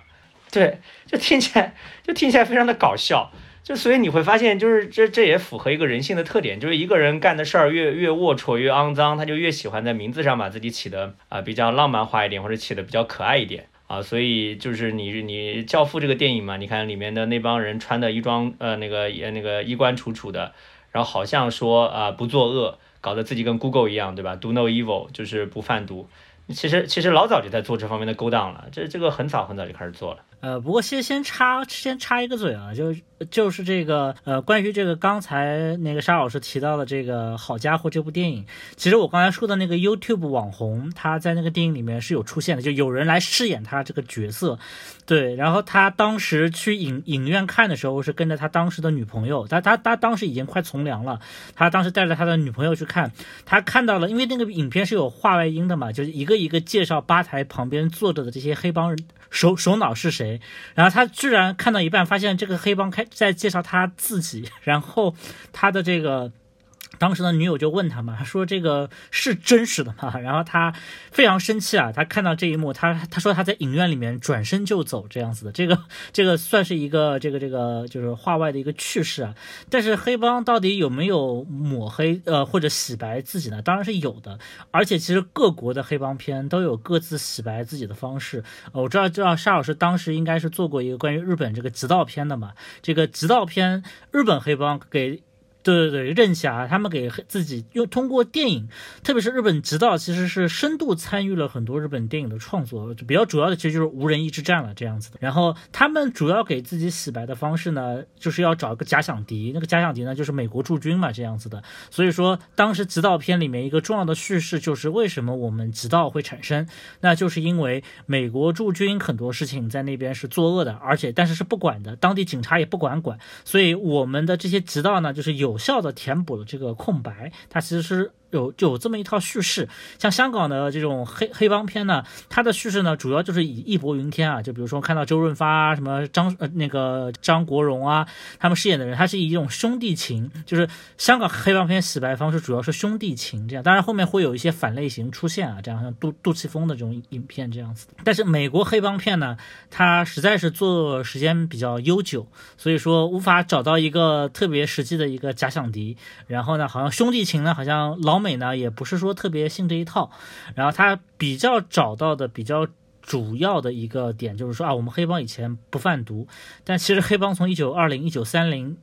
对，就听起来就听起来非常的搞笑，就所以你会发现，就是这这也符合一个人性的特点，就是一个人干的事儿越越龌龊越肮脏，他就越喜欢在名字上把自己起的啊比较浪漫化一点，或者起的比较可爱一点啊。所以就是你你教父这个电影嘛，你看里面的那帮人穿的衣装呃那个也那个衣冠楚楚的，然后好像说啊不作恶，搞得自己跟 Google 一样，对吧？Do no evil，就是不贩毒。其实其实老早就在做这方面的勾当了，这这个很早很早就开始做了。呃，不过先先插先插一个嘴啊，就就是这个呃，关于这个刚才那个沙老师提到的这个好家伙这部电影，其实我刚才说的那个 YouTube 网红，他在那个电影里面是有出现的，就有人来饰演他这个角色，对，然后他当时去影影院看的时候是跟着他当时的女朋友，他他他当时已经快从良了，他当时带着他的女朋友去看，他看到了，因为那个影片是有话外音的嘛，就是一个一个介绍吧台旁边坐着的这些黑帮人。首首脑是谁？然后他居然看到一半，发现这个黑帮开在介绍他自己，然后他的这个。当时的女友就问他嘛，说这个是真实的吗？然后他非常生气啊，他看到这一幕，他他说他在影院里面转身就走这样子的，这个这个算是一个这个这个就是话外的一个趣事啊。但是黑帮到底有没有抹黑呃或者洗白自己呢？当然是有的，而且其实各国的黑帮片都有各自洗白自己的方式。我知道知道沙老师当时应该是做过一个关于日本这个极道片的嘛，这个极道片日本黑帮给。对对对，任侠他们给自己又通过电影，特别是日本直道，其实是深度参与了很多日本电影的创作。比较主要的其实就是无人一之战了这样子的。然后他们主要给自己洗白的方式呢，就是要找一个假想敌，那个假想敌呢就是美国驻军嘛这样子的。所以说当时直道片里面一个重要的叙事就是为什么我们直道会产生，那就是因为美国驻军很多事情在那边是作恶的，而且但是是不管的，当地警察也不管管，所以我们的这些直道呢就是有。有效的填补了这个空白，它其实是。有就有这么一套叙事，像香港的这种黑黑帮片呢，它的叙事呢主要就是以义薄云天啊，就比如说看到周润发啊，什么张呃那个张国荣啊，他们饰演的人，他是以一种兄弟情，就是香港黑帮片洗白方式主要是兄弟情这样，当然后面会有一些反类型出现啊，这样像杜杜琪峰的这种影片这样子。但是美国黑帮片呢，它实在是做时间比较悠久，所以说无法找到一个特别实际的一个假想敌，然后呢，好像兄弟情呢，好像老。美呢也不是说特别信这一套，然后他比较找到的比较主要的一个点就是说啊，我们黑帮以前不贩毒，但其实黑帮从一九二零一九三零。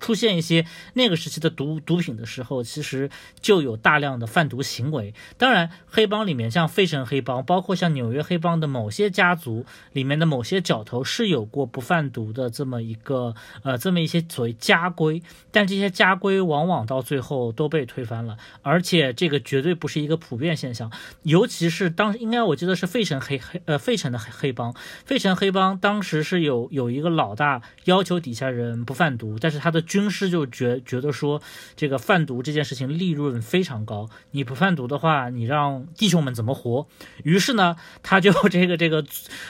出现一些那个时期的毒毒品的时候，其实就有大量的贩毒行为。当然，黑帮里面像费城黑帮，包括像纽约黑帮的某些家族里面的某些角头是有过不贩毒的这么一个呃这么一些所谓家规，但这些家规往往到最后都被推翻了，而且这个绝对不是一个普遍现象。尤其是当应该我记得是费城黑黑呃费城的黑黑帮，费城黑帮当时是有有一个老大要求底下人不贩毒，但是他。的军师就觉觉得说，这个贩毒这件事情利润非常高，你不贩毒的话，你让弟兄们怎么活？于是呢，他就 这个这个，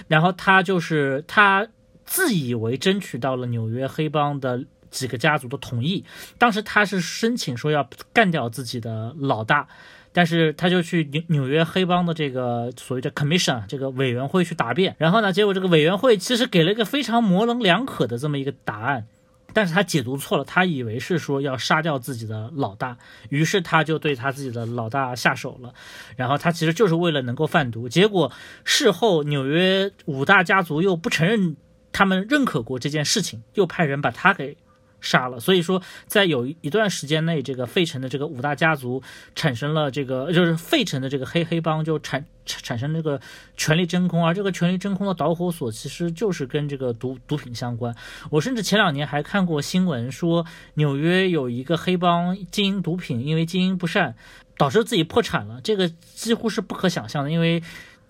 然后他就是他自以为争取到了纽约黑帮的几个家族的同意，当时他是申请说要干掉自己的老大。但是他就去纽纽约黑帮的这个所谓的 commission 这个委员会去答辩，然后呢，结果这个委员会其实给了一个非常模棱两可的这么一个答案。但是他解读错了，他以为是说要杀掉自己的老大，于是他就对他自己的老大下手了。然后他其实就是为了能够贩毒，结果事后纽约五大家族又不承认他们认可过这件事情，又派人把他给。杀了，所以说在有一段时间内，这个费城的这个五大家族产生了这个，就是费城的这个黑黑帮就产产生这个权力真空，而这个权力真空的导火索其实就是跟这个毒毒品相关。我甚至前两年还看过新闻说，纽约有一个黑帮经营毒品，因为经营不善，导致自己破产了，这个几乎是不可想象的，因为。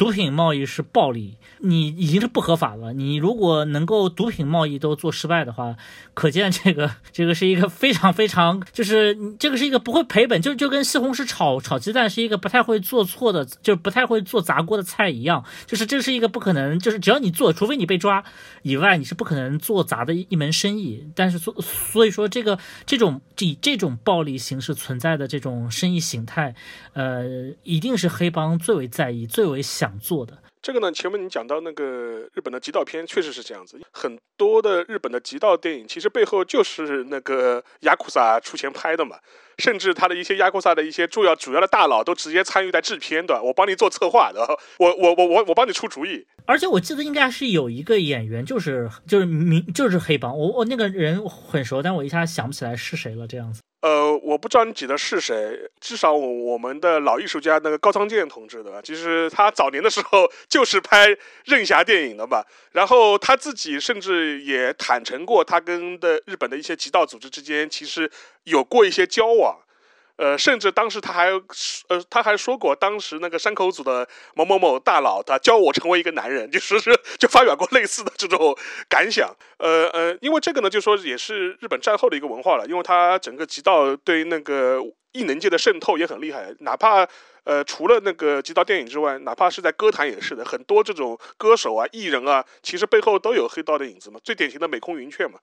毒品贸易是暴利，你已经是不合法了。你如果能够毒品贸易都做失败的话，可见这个 这个是一个非常非常，就是这个是一个不会赔本，就就跟西红柿炒炒鸡蛋是一个不太会做错的，就不太会做砸锅的菜一样。就是这是一个不可能，就是只要你做，除非你被抓以外，你是不可能做砸的一门生意。但是所所以说，这个这种以这种暴力形式存在的这种生意形态，呃，一定是黑帮最为在意、最为想。做的这个呢，前面你讲到那个日本的极道片，确实是这样子。很多的日本的极道电影，其实背后就是那个雅库萨出钱拍的嘛。甚至他的一些雅库萨的一些重要主要的大佬都直接参与在制片的，我帮你做策划的，我我我我我帮你出主意。而且我记得应该是有一个演员，就是就是明就是黑帮，我我那个人很熟，但我一下想不起来是谁了，这样子。呃，我不知道你指的是谁，至少我我们的老艺术家那个高仓健同志的，其实他早年的时候 就是拍任侠电影的嘛，然后他自己甚至也坦诚过，他跟的日本的一些极道组织之间其实有过一些交往。呃，甚至当时他还呃，他还说过，当时那个山口组的某某某大佬，他教我成为一个男人，就是是 就发表过类似的这种感想。呃呃，因为这个呢，就说也是日本战后的一个文化了，因为他整个极道对那个艺能界的渗透也很厉害，哪怕呃除了那个极道电影之外，哪怕是在歌坛也是的，很多这种歌手啊、艺人啊，其实背后都有黑道的影子嘛。最典型的美空云雀嘛。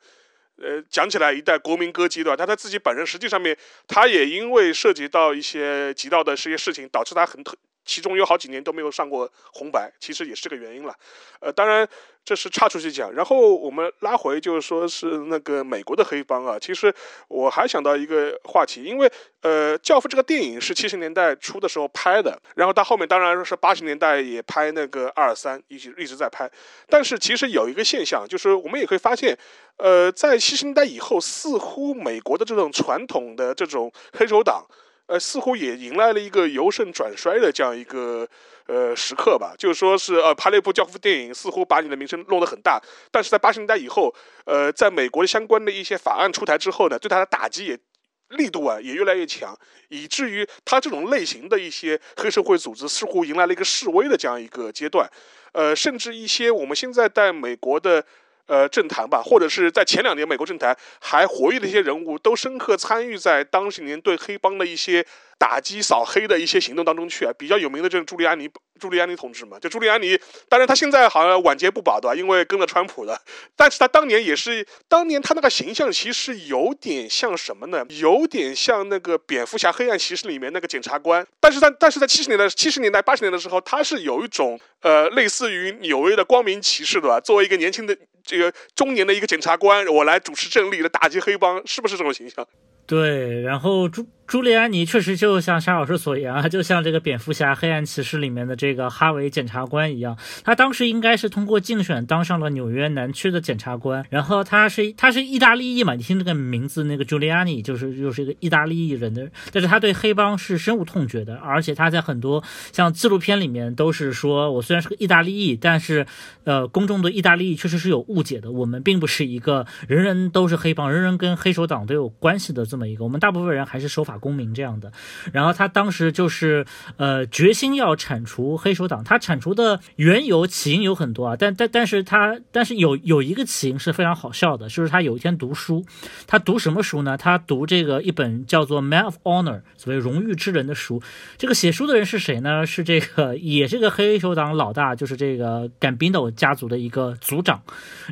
呃，讲起来一代国民歌姬对吧？但他自己本人实际上面，他也因为涉及到一些极道的这些事情，导致他很，其中有好几年都没有上过红白，其实也是这个原因了。呃，当然。这是插出去讲，然后我们拉回，就是说是那个美国的黑帮啊。其实我还想到一个话题，因为呃，《教父》这个电影是七十年代初的时候拍的，然后到后面当然是八十年代也拍那个二三，一直一直在拍。但是其实有一个现象，就是我们也可以发现，呃，在七十年代以后，似乎美国的这种传统的这种黑手党，呃，似乎也迎来了一个由盛转衰的这样一个。呃，时刻吧，就是说是呃，拍了一部教父电影，似乎把你的名声弄得很大。但是在八十年代以后，呃，在美国相关的一些法案出台之后呢，对他的打击也力度啊也越来越强，以至于他这种类型的一些黑社会组织似乎迎来了一个示威的这样一个阶段。呃，甚至一些我们现在在美国的。呃，政坛吧，或者是在前两年美国政坛还活跃的一些人物，都深刻参与在当时年对黑帮的一些打击扫黑的一些行动当中去啊。比较有名的就是朱利安尼，朱利安尼同志嘛。就朱利安尼，当然他现在好像晚节不保，对吧？因为跟了川普的。但是他当年也是，当年他那个形象其实有点像什么呢？有点像那个蝙蝠侠黑暗骑士里面那个检察官。但是在但是在七十年代、七十年代、八十年的时候，他是有一种呃，类似于纽约的光明骑士，对吧？作为一个年轻的。这个中年的一个检察官，我来主持正义的打击黑帮，是不是这种形象？对，然后朱朱利安尼确实就像沙老师所言啊，就像这个蝙蝠侠黑暗骑士里面的这个哈维检察官一样，他当时应该是通过竞选当上了纽约南区的检察官，然后他是他是意大利裔嘛，你听这个名字，那个朱利安尼就是就是一个意大利裔人的，但是他对黑帮是深恶痛绝的，而且他在很多像纪录片里面都是说，我虽然是个意大利裔，但是呃，公众对意大利裔确实是有误解的，我们并不是一个人人都是黑帮，人人跟黑手党都有关系的这么。一个，我们大部分人还是守法公民这样的。然后他当时就是呃决心要铲除黑手党。他铲除的缘由起因有很多啊，但但但是他但是有有一个起因是非常好笑的，就是他有一天读书，他读什么书呢？他读这个一本叫做《Man of Honor》所谓荣誉之人的书。这个写书的人是谁呢？是这个也是个黑手党老大，就是这个 Gambino 家族的一个族长。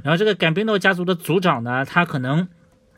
然后这个 Gambino 家族的族长呢，他可能。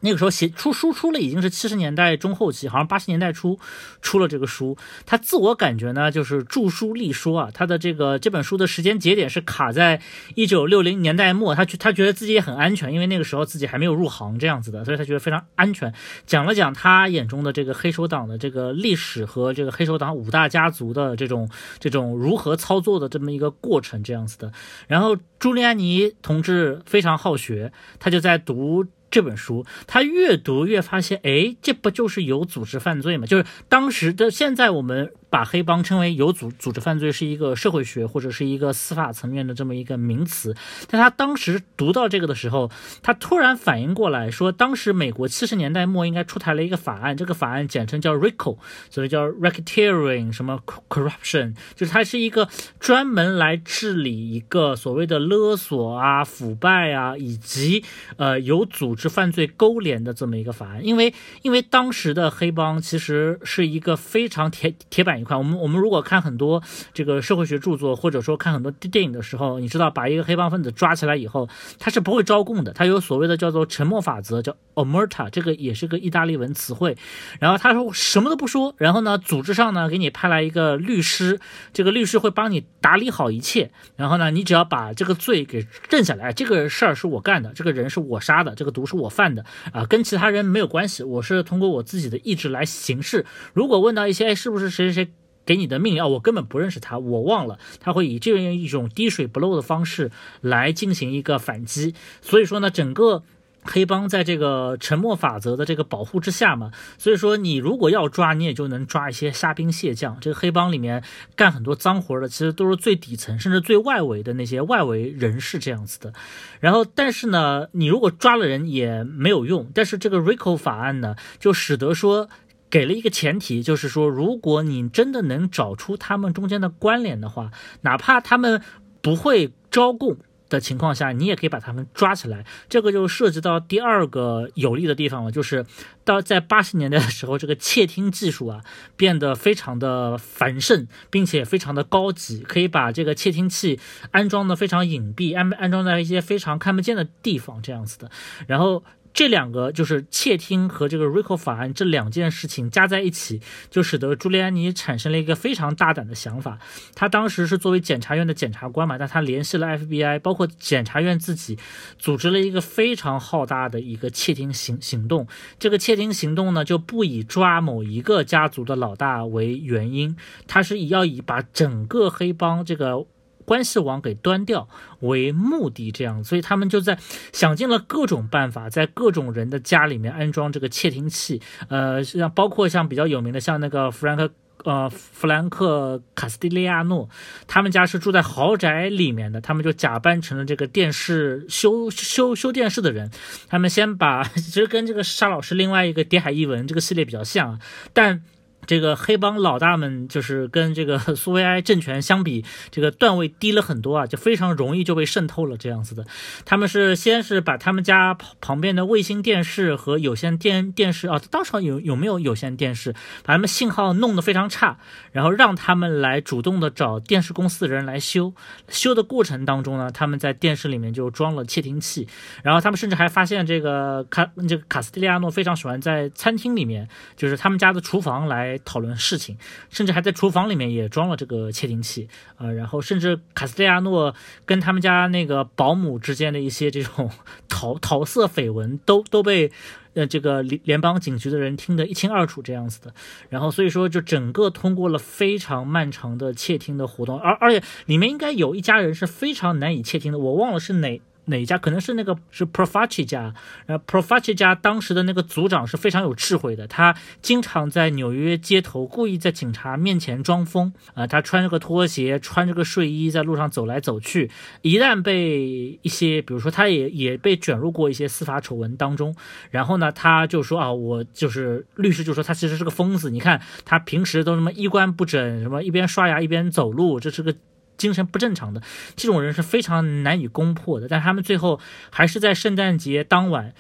那个时候写出书出了已经是七十年代中后期，好像八十年代初出了这个书。他自我感觉呢，就是著书立说啊。他的这个这本书的时间节点是卡在一九六零年代末，他觉他觉得自己也很安全，因为那个时候自己还没有入行这样子的，所以他觉得非常安全。讲了讲他眼中的这个黑手党的这个历史和这个黑手党五大家族的这种这种如何操作的这么一个过程这样子的。然后朱利安尼同志非常好学，他就在读。这本书，他越读越发现，哎，这不就是有组织犯罪吗？就是当时的，现在我们。把黑帮称为有组组织犯罪是一个社会学或者是一个司法层面的这么一个名词，但他当时读到这个的时候，他突然反应过来说，当时美国七十年代末应该出台了一个法案，这个法案简称叫 RICO，所以叫 Racketeering 什么 Corruption，就是它是一个专门来治理一个所谓的勒索啊、腐败啊以及呃有组织犯罪勾连的这么一个法案，因为因为当时的黑帮其实是一个非常铁铁板。一块。我们我们如果看很多这个社会学著作，或者说看很多电影的时候，你知道把一个黑帮分子抓起来以后，他是不会招供的，他有所谓的叫做沉默法则，叫 omerta，这个也是个意大利文词汇。然后他说什么都不说，然后呢，组织上呢给你派来一个律师，这个律师会帮你打理好一切，然后呢，你只要把这个罪给认下来，这个事儿是我干的，这个人是我杀的，这个毒是我犯的啊，跟其他人没有关系，我是通过我自己的意志来行事。如果问到一些，哎，是不是谁谁谁给你的命令啊？我根本不认识他，我忘了，他会以这样一种滴水不漏的方式来进行一个反击。所以说呢，整个。黑帮在这个沉默法则的这个保护之下嘛，所以说你如果要抓，你也就能抓一些虾兵蟹将。这个黑帮里面干很多脏活的，其实都是最底层甚至最外围的那些外围人士这样子的。然后，但是呢，你如果抓了人也没有用。但是这个 RICO 法案呢，就使得说给了一个前提，就是说如果你真的能找出他们中间的关联的话，哪怕他们不会招供。的情况下，你也可以把他们抓起来。这个就涉及到第二个有利的地方了，就是到在八十年代的时候，这个窃听技术啊变得非常的繁盛，并且非常的高级，可以把这个窃听器安装的非常隐蔽，安安装在一些非常看不见的地方，这样子的。然后。这两个就是窃听和这个 RICO 法案这两件事情加在一起，就使得朱利安尼产生了一个非常大胆的想法。他当时是作为检察院的检察官嘛，但他联系了 FBI，包括检察院自己，组织了一个非常浩大的一个窃听行行动。这个窃听行动呢，就不以抓某一个家族的老大为原因，他是以要以把整个黑帮这个。关系网给端掉为目的，这样，所以他们就在想尽了各种办法，在各种人的家里面安装这个窃听器。呃，像包括像比较有名的，像那个弗兰克呃弗兰克卡斯蒂利亚诺，他们家是住在豪宅里面的，他们就假扮成了这个电视修修修电视的人，他们先把 其实跟这个沙老师另外一个谍海译文这个系列比较像，但。这个黑帮老大们就是跟这个 苏维埃政权相比，这个段位低了很多啊，就非常容易就被渗透了这样子的。他们是先是把他们家旁边的卫星电视和有线电电视啊，当时有有没有有线电视，把他们信号弄得非常差，然后让他们来主动的找电视公司的人来修。修的过程当中呢，他们在电视里面就装了窃听器，然后他们甚至还发现这个卡这个卡斯蒂利亚诺非常喜欢在餐厅里面，就是他们家的厨房来。讨论事情，甚至还在厨房里面也装了这个窃听器啊，然后甚至卡斯蒂亚诺跟他们家那个保姆之间的一些这种桃 桃色绯闻，都都被呃这个联联邦警局的人听得一清二楚这样子的，然后所以说就整个通过了非常漫长的窃听的活动，而而且里面应该有一家人是非常难以窃听的，我忘了是哪。哪一家可能是那个是 Profaci 家，然后 Profaci 家当时的那个组长是非常有智慧的，他经常在纽约街头故意在警察面前装疯啊，他穿着个拖鞋，穿着个睡衣在路上走来走去，一旦被一些，比如说他也也被卷入过一些司法丑闻当中，然后呢，他就说啊，我就是律师就说他其实是个疯子，你看他平时都什么衣冠不整，什么一边刷牙一边走路，这是个。精神不正常的这种人是非常难以攻破的，但他们最后还是在圣诞节当晚，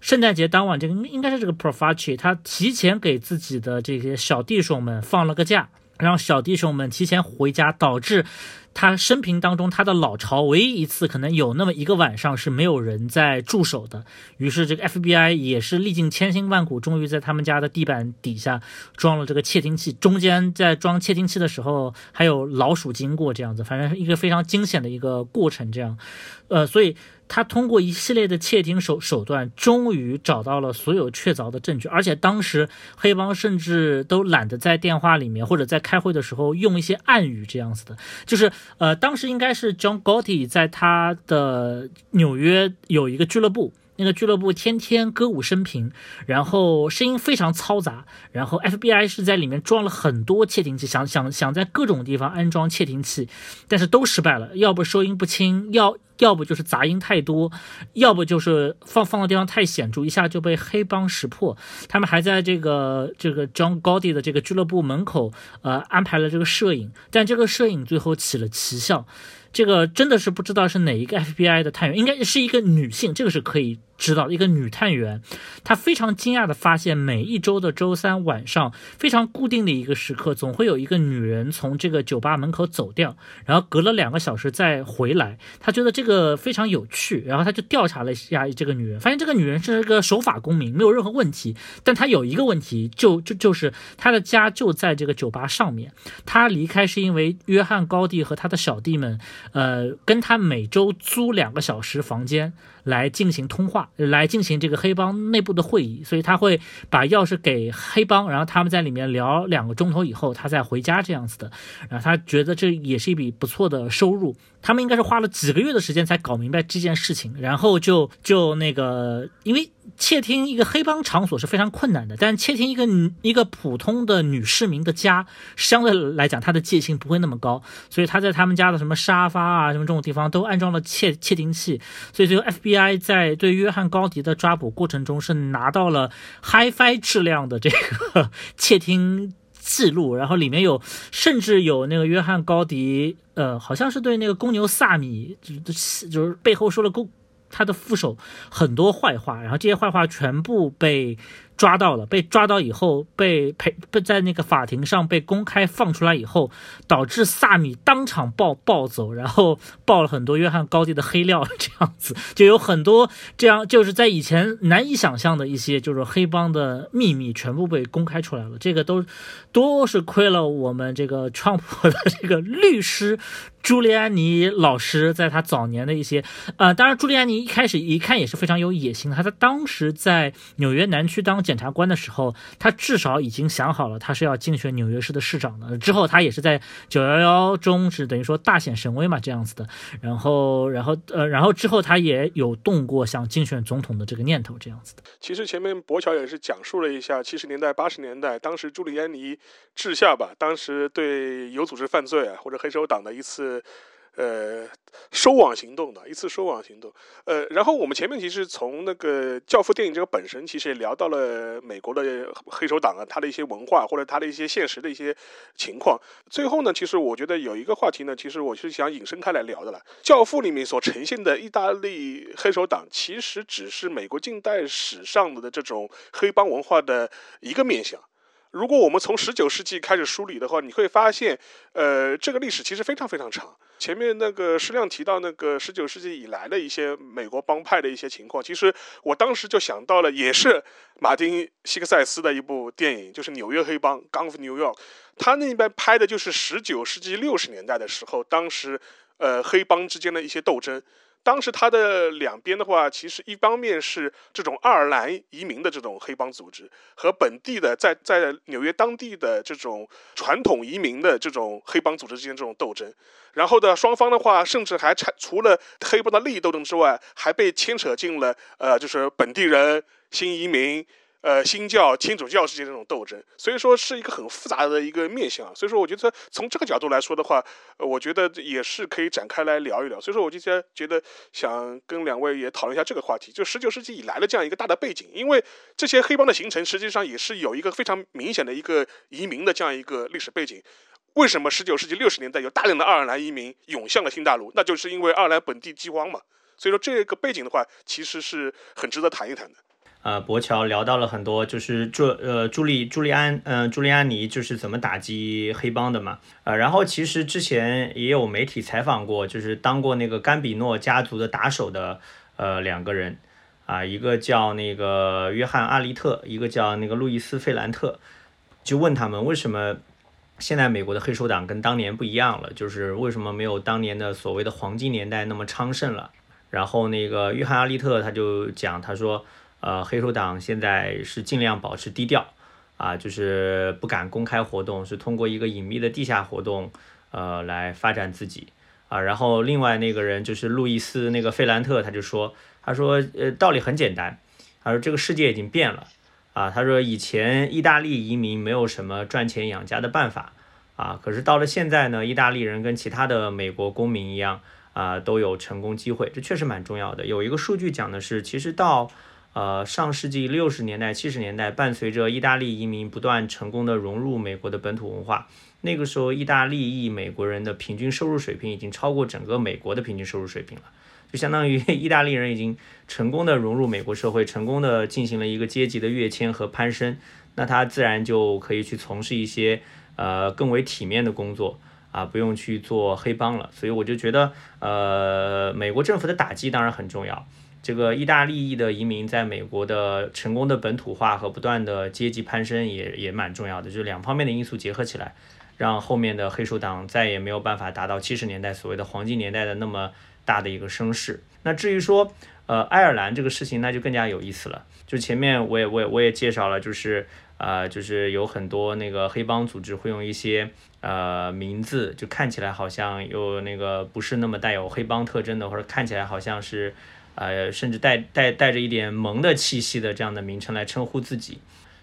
圣诞节当晚，这个应该是这个 Profaci，他提前给自己的这些小弟兄们放了个假，让小弟兄们提前回家，导致。他生平当中，他的老巢唯一一次可能有那么一个晚上是没有人在驻守的。于是这个 FBI 也是历尽千辛万苦，终于在他们家的地板底下装了这个窃听器。中间在装窃听器的时候，还有老鼠经过这样子，反正是一个非常惊险的一个过程。这样，呃，所以。他通过一系列的窃听手手段，终于找到了所有确凿的证据。而且当时黑帮甚至都懒得在电话里面或者在开会的时候用一些暗语这样子的。就是呃，当时应该是 John Gotti 在他的纽约有一个俱乐部。那个俱乐部天天歌舞升平，然后声音非常嘈杂，然后 FBI 是在里面装了很多窃听器，想想想在各种地方安装窃听器，但是都失败了，要不收音不清，要要不就是杂音太多，要不就是放放的地方太显著，一下就被黑帮识破。他们还在这个这个 John Gotti 的这个俱乐部门口，呃，安排了这个摄影，但这个摄影最后起了奇效。这个真的是不知道是哪一个 FBI 的探员，应该是一个女性，这个是可以。知道一个女探员，她非常惊讶的发现，每一周的周三晚上，非常固定的一个时刻，总会有一个女人从这个酒吧门口走掉，然后隔了两个小时再回来。她觉得这个非常有趣，然后她就调查了一下这个女人，发现这个女人是个守法公民，没有任何问题。但她有一个问题，就就就是她的家就在这个酒吧上面。她离开是因为约翰高地和他的小弟们，呃，跟他每周租两个小时房间。来进行通话，来进行这个黑帮内部的会议，所以他会把钥匙给黑帮，然后他们在里面聊两个钟头以后，他再回家这样子的。然后他觉得这也是一笔不错的收入。他们应该是花了几个月的时间才搞明白这件事情，然后就就那个，因为窃听一个黑帮场所是非常困难的，但窃听一个一个普通的女市民的家，相对来讲它的戒心不会那么高，所以他在他们家的什么沙发啊什么这种地方都安装了窃窃听器，所以最后 FBI 在对约翰高迪的抓捕过程中是拿到了 HiFi 质量的这个 窃听。记录，然后里面有，甚至有那个约翰高迪，呃，好像是对那个公牛萨米，就是就是背后说了公他的副手很多坏话，然后这些坏话全部被。抓到了，被抓到以后被陪被在那个法庭上被公开放出来以后，导致萨米当场暴暴走，然后爆了很多约翰高地的黑料，这样子就有很多这样就是在以前难以想象的一些就是黑帮的秘密全部被公开出来了，这个都都是亏了我们这个川普的这个律师朱利安尼老师在他早年的一些呃，当然朱利安尼一开始一看也是非常有野心的，他在当时在纽约南区当。检察官的时候，他至少已经想好了，他是要竞选纽约市的市长的。之后，他也是在九幺幺中是等于说大显神威嘛，这样子的。然后，然后，呃，然后之后他也有动过想竞选总统的这个念头，这样子的。其实前面博乔也是讲述了一下七十年代、八十年代，当时朱利安尼治下吧，当时对有组织犯罪啊或者黑手党的一次。呃，收网行动的一次收网行动，呃，然后我们前面其实从那个《教父》电影这个本身，其实也聊到了美国的黑手党啊，他的一些文化或者他的一些现实的一些情况。最后呢，其实我觉得有一个话题呢，其实我是想引申开来聊的了，《教父》里面所呈现的意大利黑手党，其实只是美国近代史上的这种黑帮文化的一个面相。如果我们从十九世纪开始梳理的话，你会发现，呃，这个历史其实非常非常长。前面那个矢亮提到那个十九世纪以来的一些美国帮派的一些情况，其实我当时就想到了，也是马丁希克塞斯的一部电影，就是《纽约黑帮》（Gang of New York）。他那边拍的就是十九世纪六十年代的时候，当时呃黑帮之间的一些斗争。当时它的两边的话，其实一方面是这种爱尔兰移民的这种黑帮组织，和本地的在在纽约当地的这种传统移民的这种黑帮组织之间这种斗争。然后的，双方的话，甚至还产除了黑帮的利益斗争之外，还被牵扯进了呃，就是本地人、新移民。呃，新教、天主教之间的这种斗争，所以说是一个很复杂的一个面相。所以说，我觉得从这个角度来说的话，呃，我觉得也是可以展开来聊一聊。所以说，我就觉觉得想跟两位也讨论一下这个话题，就十九世纪以来的这样一个大的背景。因为这些黑帮的形成，实际上也是有一个非常明显的一个移民的这样一个历史背景。为什么十九世纪六十年代有大量的爱尔兰移民涌向了新大陆？那就是因为爱尔兰本地饥荒嘛。所以说，这个背景的话，其实是很值得谈一谈的。呃，博乔聊到了很多，就是朱呃朱利朱利安嗯朱利安尼就是怎么打击黑帮的嘛，呃，然后其实之前也有媒体采访过，就是当过那个甘比诺家族的打手的呃两个人，啊，一个叫那个约翰阿利特，一个叫那个路易斯费兰特，就问他们为什么现在美国的黑手党跟当年不一样了，就是为什么没有当年的所谓的黄金年代那么昌盛了？然后那个约翰阿利特他就讲，他说。呃，黑手党现在是尽量保持低调，啊，就是不敢公开活动，是通过一个隐秘的地下活动，呃，来发展自己，啊，然后另外那个人就是路易斯那个费兰特，他就说，他说，呃，道理很简单，他说这个世界已经变了，啊，他说以前意大利移民没有什么赚钱养家的办法，啊，可是到了现在呢，意大利人跟其他的美国公民一样，啊，都有成功机会，这确实蛮重要的。有一个数据讲的是，其实到呃，上世纪六十年代、七十年代，伴随着意大利移民不断成功的融入美国的本土文化，那个时候意大利裔美国人的平均收入水平已经超过整个美国的平均收入水平了。就相当于意大利人已经成功的融入美国社会，成功的进行了一个阶级的跃迁和攀升，那他自然就可以去从事一些呃更为体面的工作啊，不用去做黑帮了。所以我就觉得，呃，美国政府的打击当然很重要。这个意大利裔的移民在美国的成功的本土化和不断的阶级攀升也也蛮重要的，就是两方面的因素结合起来，让后面的黑手党再也没有办法达到七十年代所谓的黄金年代的那么大的一个声势。那至于说，呃，爱尔兰这个事情，那就更加有意思了。就前面我也我也我也介绍了，就是呃，就是有很多那个黑帮组织会用一些呃名字，就看起来好像有那个不是那么带有黑帮特征的，或者看起来好像是。呃，甚至带带带着一点萌的气息的这样的名称来称呼自己，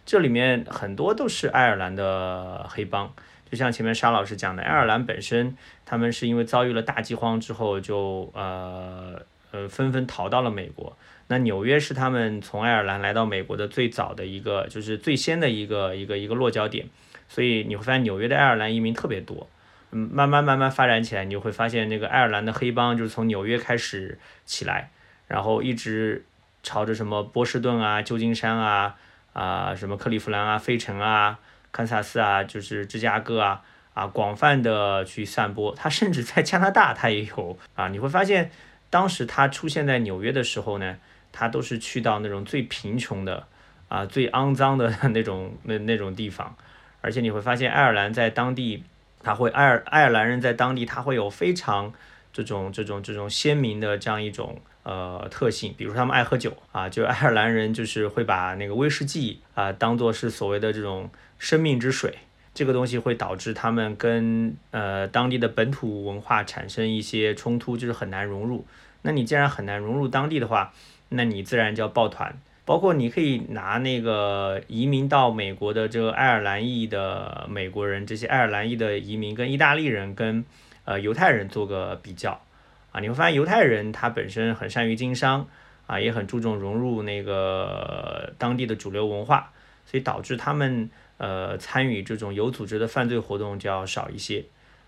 这里面很多都是爱尔兰的黑帮，就像前面沙老师讲的，爱尔兰本身他们是因为遭遇了大饥荒之后，就呃呃纷纷逃到了美国。那纽约是他们从爱尔兰来到美国的最早的一个，就是最先的一个一个一个落脚点，所以你会发现纽约的爱尔兰移民特别多。嗯，慢慢慢慢发展起来，你就会发现那个爱尔兰的黑帮就是从纽约开始起来。然后一直朝着什么波士顿啊、旧金山啊、啊什么克利夫兰啊、费城啊、堪萨斯啊，就是芝加哥啊啊，广泛的去散播。他甚至在加拿大，他也有啊。你会发现，当时他出现在纽约的时候呢，他都是去到那种最贫穷的啊、最肮脏的 那种那那种地方。而且你会发现，爱尔兰在当地，他会爱尔爱尔兰人在当地，他会有非常这种这种这种鲜明的这样一种。呃，特性，比如他们爱喝酒啊，就爱尔兰人就是会把那个威士忌啊当做是所谓的这种生命之水，这个东西会导致他们跟呃当地的本土文化产生一些冲突，就是很难融入。那你既然很难融入当地的话，那你自然就要抱团。包括你可以拿那个移民到美国的这个爱尔兰裔的美国人，这些爱尔兰裔的移民跟意大利人跟呃犹太人做个比较。你会发现犹太人他本身很善于经商，啊，也很注重融入那个当地的主流文化，所以导致他们呃参与这种有组织的犯罪活动就要少一些，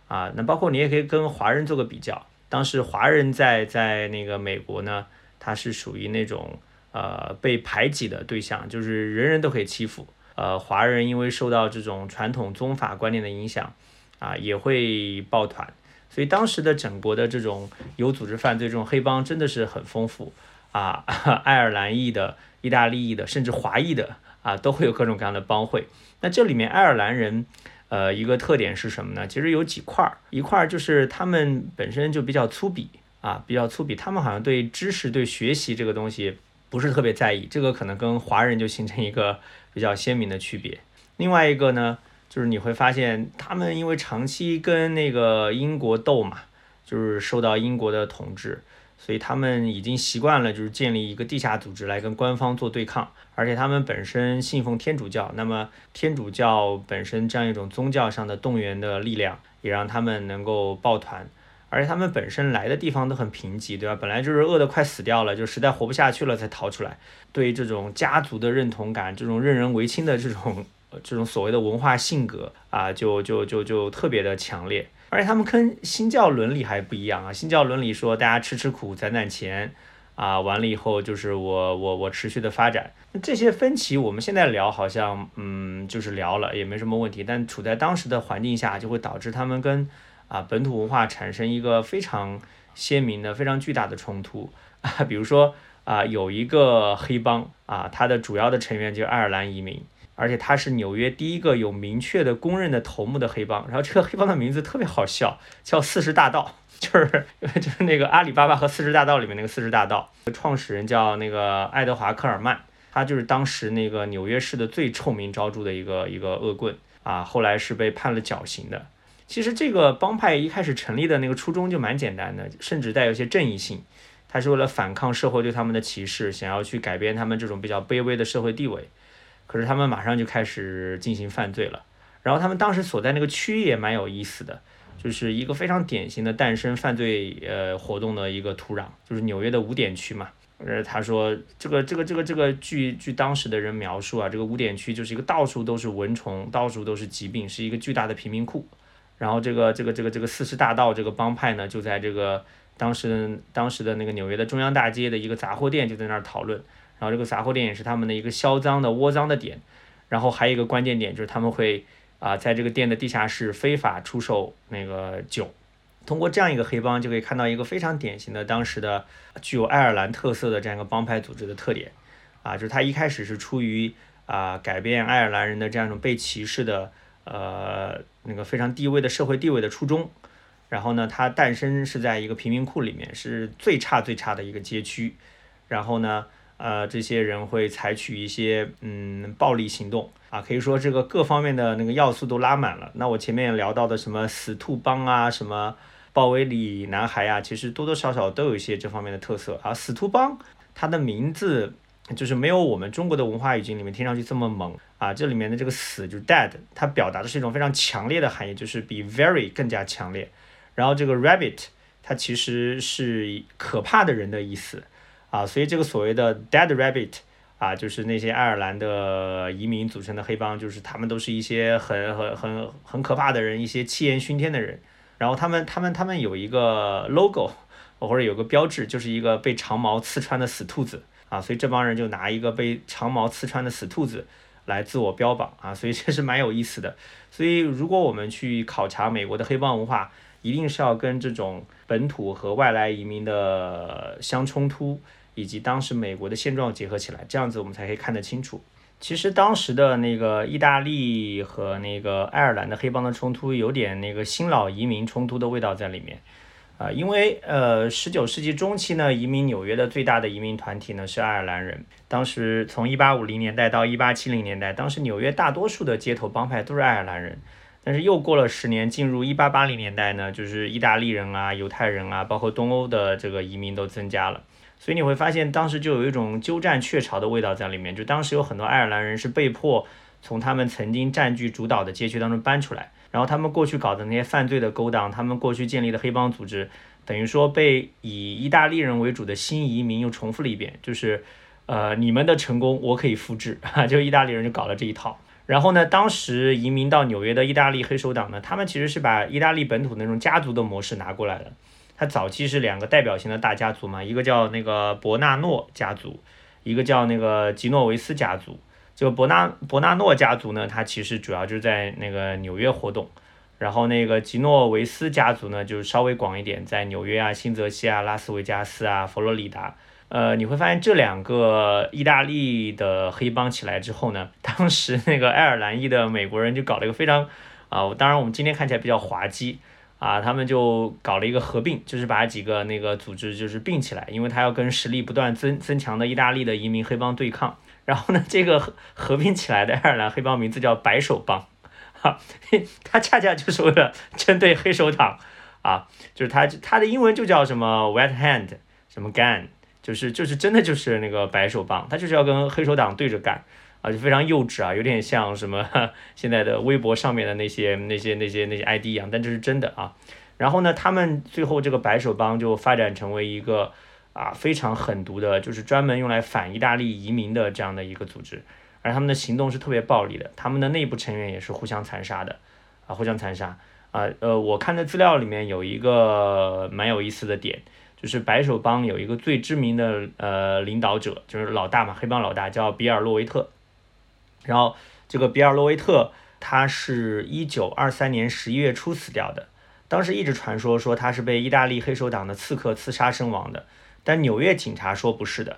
啊，那包括你也可以跟华人做个比较，当时华人在在那个美国呢，他是属于那种呃被排挤的对象，就是人人都可以欺负，呃，华人因为受到这种传统宗法观念的影响，啊，也会抱团。所以当时的整国的这种有组织犯罪这种黑帮真的是很丰富啊，爱尔兰裔的、意大利裔的，甚至华裔的啊，都会有各种各样的帮会。那这里面爱尔兰人，呃，一个特点是什么呢？其实有几块儿，一块儿就是他们本身就比较粗鄙啊，比较粗鄙，他们好像对知识、对学习这个东西不是特别在意，这个可能跟华人就形成一个比较鲜明的区别。另外一个呢？就是你会发现，他们因为长期跟那个英国斗嘛，就是受到英国的统治，所以他们已经习惯了，就是建立一个地下组织来跟官方做对抗。而且他们本身信奉天主教，那么天主教本身这样一种宗教上的动员的力量，也让他们能够抱团。而且他们本身来的地方都很贫瘠，对吧？本来就是饿得快死掉了，就实在活不下去了才逃出来。对于这种家族的认同感，这种任人唯亲的这种。这种所谓的文化性格啊，就就就就特别的强烈，而且他们跟新教伦理还不一样啊。新教伦理说大家吃吃苦，攒攒钱，啊，完了以后就是我我我持续的发展。这些分歧我们现在聊好像嗯就是聊了也没什么问题，但处在当时的环境下，就会导致他们跟啊本土文化产生一个非常鲜明的、非常巨大的冲突啊。比如说啊，有一个黑帮啊，它的主要的成员就是爱尔兰移民。而且他是纽约第一个有明确的公认的头目的黑帮，然后这个黑帮的名字特别好笑，叫四十大盗，就是就是那个阿里巴巴和四十大盗里面那个四十大盗，创始人叫那个爱德华科尔曼，他就是当时那个纽约市的最臭名昭著的一个一个恶棍啊，后来是被判了绞刑的。其实这个帮派一开始成立的那个初衷就蛮简单的，甚至带有一些正义性，他是为了反抗社会对他们的歧视，想要去改变他们这种比较卑微的社会地位。可是他们马上就开始进行犯罪了，然后他们当时所在那个区域也蛮有意思的，就是一个非常典型的诞生犯罪呃活动的一个土壤，就是纽约的五点区嘛。呃，他说这个这个这个这个据据当时的人描述啊，这个五点区就是一个到处都是蚊虫，到处都是疾病，是一个巨大的贫民窟。然后这个这个这个这个四十大盗这个帮派呢，就在这个当时当时的那个纽约的中央大街的一个杂货店就在那儿讨论，然后这个杂货店也是他们的一个销赃的窝赃的点，然后还有一个关键点就是他们会啊在这个店的地下室非法出售那个酒。通过这样一个黑帮，就可以看到一个非常典型的当时的具有爱尔兰特色的这样一个帮派组织的特点，啊，就是他一开始是出于啊改变爱尔兰人的这样一种被歧视的呃那个非常低微的社会地位的初衷，然后呢，它诞生是在一个贫民窟里面，是最差最差的一个街区，然后呢，呃，这些人会采取一些嗯暴力行动啊，可以说这个各方面的那个要素都拉满了。那我前面聊到的什么死兔帮啊，什么。鲍威里男孩啊，其实多多少少都有一些这方面的特色啊。死兔帮，它的名字就是没有我们中国的文化语境里面听上去这么猛啊。这里面的这个死就是 dead，它表达的是一种非常强烈的含义，就是比 very 更加强烈。然后这个 rabbit，它其实是可怕的人的意思啊。所以这个所谓的 dead rabbit 啊，就是那些爱尔兰的移民组成的黑帮，就是他们都是一些很很很很可怕的人，一些气焰熏天的人。然后他们他们他们有一个 logo，或者有个标志，就是一个被长矛刺穿的死兔子啊，所以这帮人就拿一个被长矛刺穿的死兔子来自我标榜啊，所以这是蛮有意思的。所以如果我们去考察美国的黑帮文化，一定是要跟这种本土和外来移民的相冲突，以及当时美国的现状结合起来，这样子我们才可以看得清楚。其实当时的那个意大利和那个爱尔兰的黑帮的冲突，有点那个新老移民冲突的味道在里面，啊，因为呃，十九世纪中期呢，移民纽约的最大的移民团体呢是爱尔兰人。当时从一八五零年代到一八七零年代，当时纽约大多数的街头帮派都是爱尔兰人。但是又过了十年，进入一八八零年代呢，就是意大利人啊、犹太人啊，包括东欧的这个移民都增加了。所以你会发现，当时就有一种鸠占鹊巢的味道在里面。就当时有很多爱尔兰人是被迫从他们曾经占据主导的街区当中搬出来，然后他们过去搞的那些犯罪的勾当，他们过去建立的黑帮组织，等于说被以意大利人为主的新移民又重复了一遍。就是，呃，你们的成功我可以复制，就意大利人就搞了这一套。然后呢，当时移民到纽约的意大利黑手党呢，他们其实是把意大利本土那种家族的模式拿过来了。它早期是两个代表性的大家族嘛，一个叫那个伯纳诺家族，一个叫那个吉诺维斯家族。就伯纳伯纳诺家族呢，它其实主要就是在那个纽约活动，然后那个吉诺维斯家族呢，就是稍微广一点，在纽约啊、新泽西啊、拉斯维加斯啊、佛罗里达。呃，你会发现这两个意大利的黑帮起来之后呢，当时那个爱尔兰裔的美国人就搞了一个非常啊，当然我们今天看起来比较滑稽。啊，他们就搞了一个合并，就是把几个那个组织就是并起来，因为他要跟实力不断增增强的意大利的移民黑帮对抗。然后呢，这个合并起来的爱尔兰黑帮名字叫白手帮，哈，他恰恰就是为了针对黑手党啊，就是他他的英文就叫什么 Wet Hand 什么 Gun，就是就是真的就是那个白手帮，他就是要跟黑手党对着干。啊，就非常幼稚啊，有点像什么 现在的微博上面的那些那些那些那些 ID 一样，但这是真的啊。然后呢，他们最后这个白手帮就发展成为一个啊非常狠毒的，就是专门用来反意大利移民的这样的一个组织，而他们的行动是特别暴力的，他们的内部成员也是互相残杀的啊，互相残杀啊。呃，我看的资料里面有一个蛮有意思的点，就是白手帮有一个最知名的呃领导者，就是老大嘛，黑帮老大叫比尔洛维特。然后这个比尔洛维特，他是一九二三年十一月初死掉的。当时一直传说说他是被意大利黑手党的刺客刺杀身亡的，但纽约警察说不是的。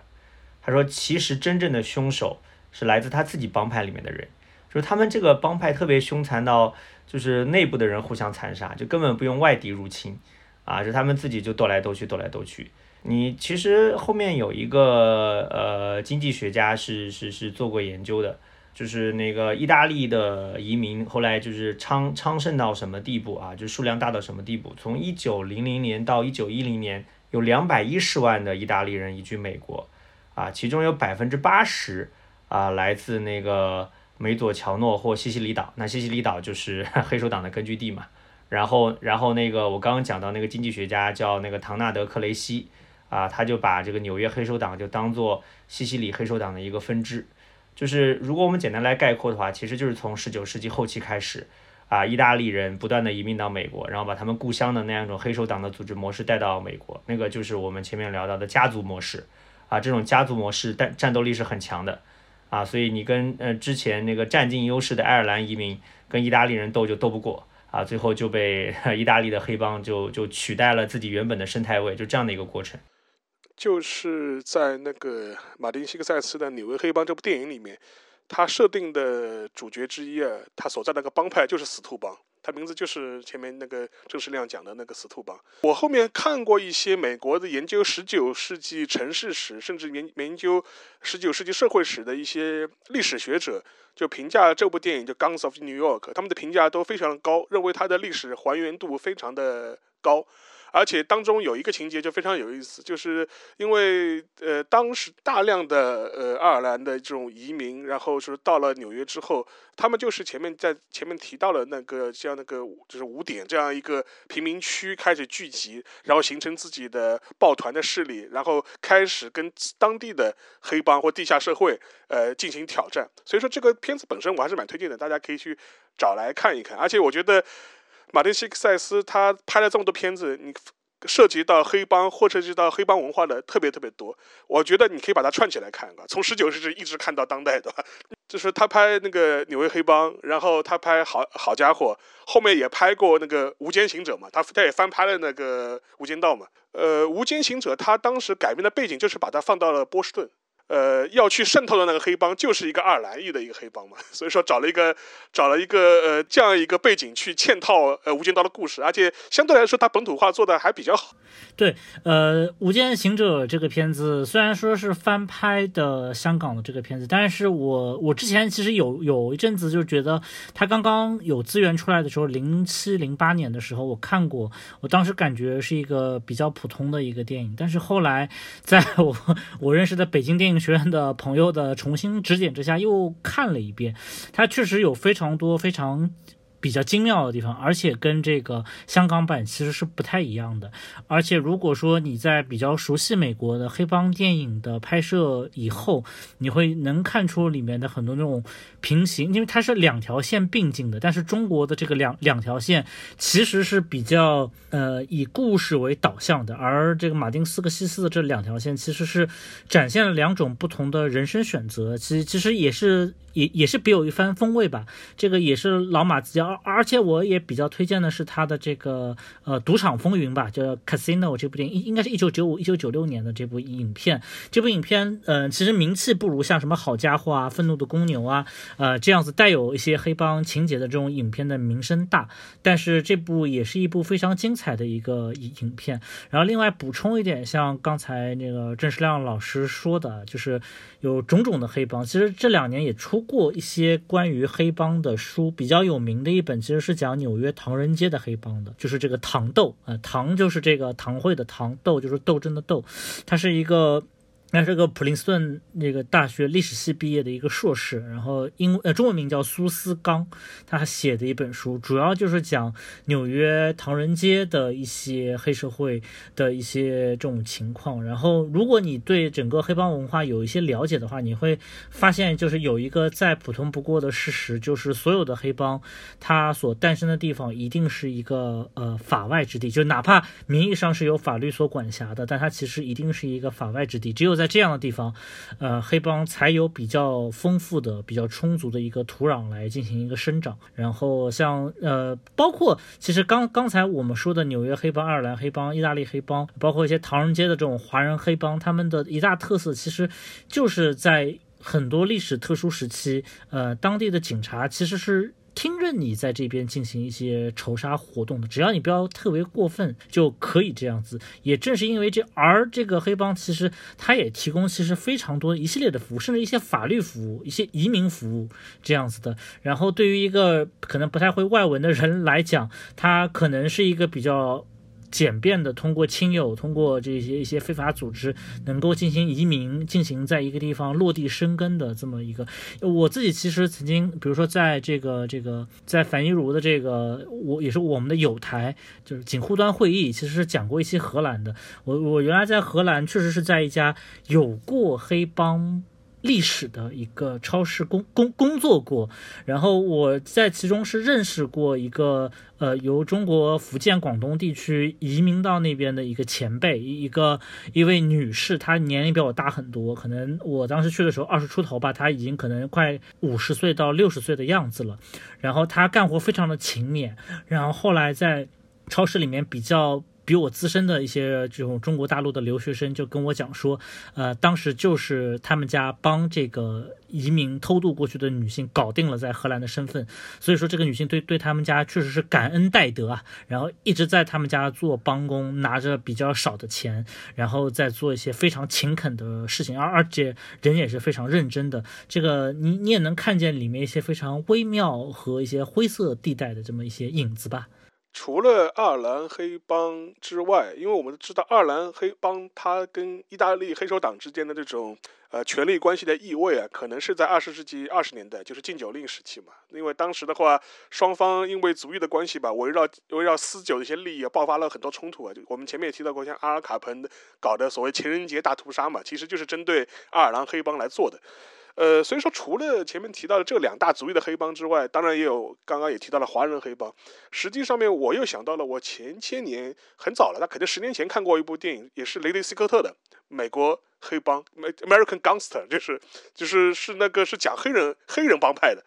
他说其实真正的凶手是来自他自己帮派里面的人，就是他们这个帮派特别凶残到就是内部的人互相残杀，就根本不用外敌入侵啊，就他们自己就斗来斗去，斗来斗去。你其实后面有一个呃经济学家是是是做过研究的。就是那个意大利的移民，后来就是昌昌盛到什么地步啊？就数量大到什么地步？从一九零零年到一九一零年，有两百一十万的意大利人移居美国，啊，其中有百分之八十啊来自那个梅佐乔诺或西西里岛。那西西里岛就是 黑手党的根据地嘛。然后，然后那个我刚刚讲到那个经济学家叫那个唐纳德克雷西，啊，他就把这个纽约黑手党就当做西西里黑手党的一个分支。就是如果我们简单来概括的话，其实就是从十九世纪后期开始，啊，意大利人不断的移民到美国，然后把他们故乡的那样一种黑手党的组织模式带到美国，那个就是我们前面聊到的家族模式啊，这种家族模式战战斗力是很强的啊，所以你跟呃之前那个占尽优势的爱尔兰移民跟意大利人斗就斗不过啊，最后就被 意大利的黑帮就就取代了自己原本的生态位，就这样的一个过程。就是在那个马丁·西克塞斯的《纽约黑帮》这部电影里面。他设定的主角之一啊，他所在那个帮派就是死兔帮，他名字就是前面那个郑世亮讲的那个死兔帮。我后面看过一些美国的研究十九世纪城市史，甚至研研究十九世纪社会史的一些历史学者，就评价这部电影就《Guns of New York》，他们的评价都非常高，认为它的历史还原度非常的高。而且当中有一个情节就非常有意思，就是因为呃当时大量的呃爱尔兰的这种移民，然后是到了纽约之后，他们就是前面在前面提到了那个像那个就是五点这样一个贫民区开始聚集，然后形成自己的抱团的势力，然后开始跟当地的黑帮或地下社会呃进行挑战。所以说这个片子本身我还是蛮推荐的，大家可以去找来看一看。而且我觉得。马丁·西克塞斯他拍了这么多片子，你涉及到黑帮或涉及到黑帮文化的特别特别多。我觉得你可以把它串起来看啊，从十九世纪一直看到当代，对吧？就是他拍那个纽约黑帮，然后他拍好好家伙，后面也拍过那个无间行者嘛，他他也翻拍了那个无间道嘛。呃，无间行者他当时改编的背景就是把它放到了波士顿。呃，要去渗透的那个黑帮就是一个爱尔兰裔的一个黑帮嘛，所以说找了一个找了一个呃这样一个背景去嵌套呃《无间道》的故事，而且相对来说它本土化做的还比较好。对，呃，《无间行者》这个片子虽然说是翻拍的香港的这个片子，但是我我之前其实有有一阵子就觉得它刚刚有资源出来的时候，零七零八年的时候我看过，我当时感觉是一个比较普通的一个电影，但是后来 在我我认识的北京电影。学院的朋友的重新指点之下，又看了一遍，它确实有非常多非常。比较精妙的地方，而且跟这个香港版其实是不太一样的。而且如果说你在比较熟悉美国的黑帮电影的拍摄以后，你会能看出里面的很多那种平行，因为它是两条线并进的。但是中国的这个两两条线其实是比较呃以故事为导向的，而这个马丁斯科西斯的这两条线其实是展现了两种不同的人生选择。其实其实也是。也也是别有一番风味吧，这个也是老马自家，而且我也比较推荐的是他的这个呃赌场风云吧，叫 Casino 这部电影，应该是一九九五一九九六年的这部影片。这部影片，呃，其实名气不如像什么好家伙啊、愤怒的公牛啊，呃这样子带有一些黑帮情节的这种影片的名声大。但是这部也是一部非常精彩的一个影片。然后另外补充一点，像刚才那个郑世亮老师说的，就是有种种的黑帮，其实这两年也出。过一些关于黑帮的书，比较有名的一本其实是讲纽约唐人街的黑帮的，就是这个唐斗啊，唐就是这个堂会的唐，斗就是斗争的斗，它是一个。那是个普林斯顿那个大学历史系毕业的一个硕士，然后英呃中文名叫苏斯刚，他写的一本书，主要就是讲纽约唐人街的一些黑社会的一些这种情况。然后，如果你对整个黑帮文化有一些了解的话，你会发现，就是有一个再普通不过的事实，就是所有的黑帮它所诞生的地方一定是一个呃法外之地，就哪怕名义上是由法律所管辖的，但它其实一定是一个法外之地，只有在在这样的地方，呃，黑帮才有比较丰富的、比较充足的一个土壤来进行一个生长。然后像呃，包括其实刚刚才我们说的纽约黑帮、爱尔兰黑帮、意大利黑帮，包括一些唐人街的这种华人黑帮，他们的一大特色其实就是在很多历史特殊时期，呃，当地的警察其实是。听任你在这边进行一些仇杀活动的，只要你不要特别过分，就可以这样子。也正是因为这，而这个黑帮其实它也提供其实非常多一系列的服务，甚至一些法律服务、一些移民服务这样子的。然后对于一个可能不太会外文的人来讲，他可能是一个比较。简便的通过亲友，通过这些一些非法组织，能够进行移民，进行在一个地方落地生根的这么一个。我自己其实曾经，比如说在这个这个在樊一茹的这个，我也是我们的友台，就是警护端会议，其实是讲过一些荷兰的。我我原来在荷兰确实是在一家有过黑帮。历史的一个超市工工工作过，然后我在其中是认识过一个呃由中国福建广东地区移民到那边的一个前辈，一个一位女士，她年龄比我大很多，可能我当时去的时候二十出头吧，她已经可能快五十岁到六十岁的样子了，然后她干活非常的勤勉，然后后来在超市里面比较。比我资深的一些这种中国大陆的留学生就跟我讲说，呃，当时就是他们家帮这个移民偷渡过去的女性搞定了在荷兰的身份，所以说这个女性对对他们家确实是感恩戴德啊，然后一直在他们家做帮工，拿着比较少的钱，然后再做一些非常勤恳的事情，而而且人也是非常认真的。这个你你也能看见里面一些非常微妙和一些灰色地带的这么一些影子吧。除了爱尔兰黑帮之外，因为我们知道爱尔兰黑帮它跟意大利黑手党之间的这种呃权力关系的意味啊，可能是在二十世纪二十年代，就是禁酒令时期嘛。因为当时的话，双方因为族裔的关系吧，围绕围绕私酒的一些利益，爆发了很多冲突啊。就我们前面也提到过，像阿尔卡彭搞的所谓情人节大屠杀嘛，其实就是针对爱尔兰黑帮来做的。呃，所以说除了前面提到的这两大族裔的黑帮之外，当然也有刚刚也提到了华人黑帮。实际上面我又想到了，我前些年很早了，那肯定十年前看过一部电影，也是雷雷斯科特的《美国黑帮》（American Gangster），就是就是是那个是讲黑人黑人帮派的。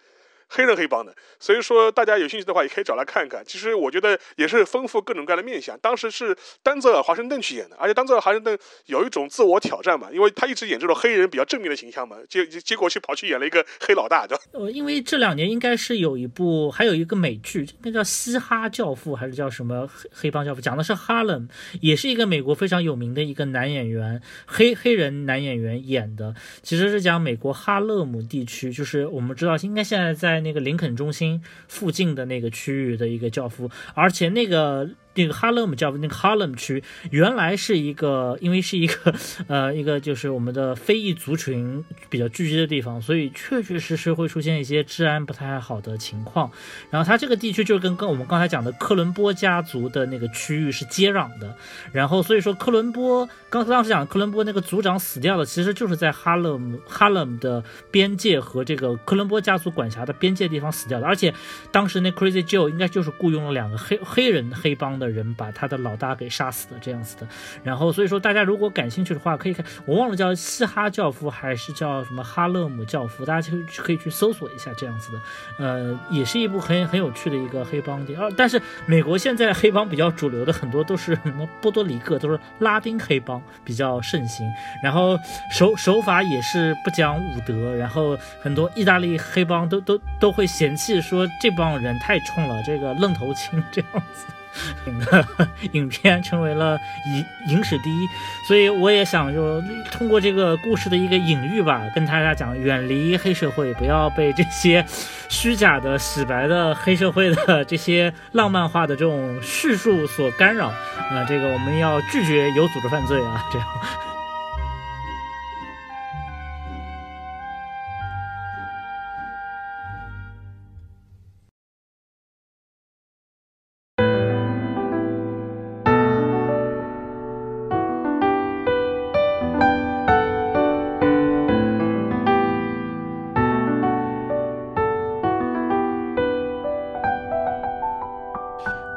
黑人黑帮的，所以说大家有兴趣的话也可以找来看看。其实我觉得也是丰富各种各样的面相。当时是丹泽尔华盛顿去演的，而且丹泽尔华盛顿有一种自我挑战嘛，因为他一直演这种黑人比较正面的形象嘛，结结果去跑去演了一个黑老大，对吧？呃，因为这两年应该是有一部，还有一个美剧，那叫《嘻哈教父》还是叫什么黑黑帮教父，讲的是哈伦，也是一个美国非常有名的一个男演员，黑黑人男演员演的，其实是讲美国哈勒姆地区，就是我们知道应该现在在。在那个林肯中心附近的那个区域的一个教父，而且那个。那个哈勒姆叫那个哈勒姆区，原来是一个，因为是一个，呃，一个就是我们的非裔族群比较聚集的地方，所以确确实实会出现一些治安不太好的情况。然后它这个地区就是跟跟我们刚才讲的科伦波家族的那个区域是接壤的。然后所以说科伦波，刚才当时讲科伦波那个族长死掉的，其实就是在哈勒姆哈勒姆的边界和这个科伦波家族管辖的边界地方死掉的。而且当时那 Crazy Joe 应该就是雇佣了两个黑黑人黑帮的。的人把他的老大给杀死的这样子的，然后所以说大家如果感兴趣的话，可以看我忘了叫嘻哈教父还是叫什么哈勒姆教父，大家就可以去搜索一下这样子的，呃，也是一部很很有趣的一个黑帮电影。但是美国现在黑帮比较主流的很多都是什么波多黎各，都是拉丁黑帮比较盛行，然后手手法也是不讲武德，然后很多意大利黑帮都都都会嫌弃说这帮人太冲了，这个愣头青 这样子。影片成为了影影史第一，所以我也想就通过这个故事的一个隐喻吧，跟大家讲，远离黑社会，不要被这些虚假的、洗白的黑社会的 这些浪漫化的这种叙述所干扰。啊，这个我们要拒绝有组织犯罪啊，这样。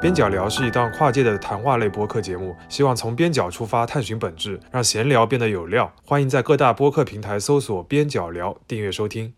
边角聊是一档跨界的谈话类播客节目，希望从边角出发探寻本质，让闲聊变得有料。欢迎在各大播客平台搜索“边角聊”，订阅收听。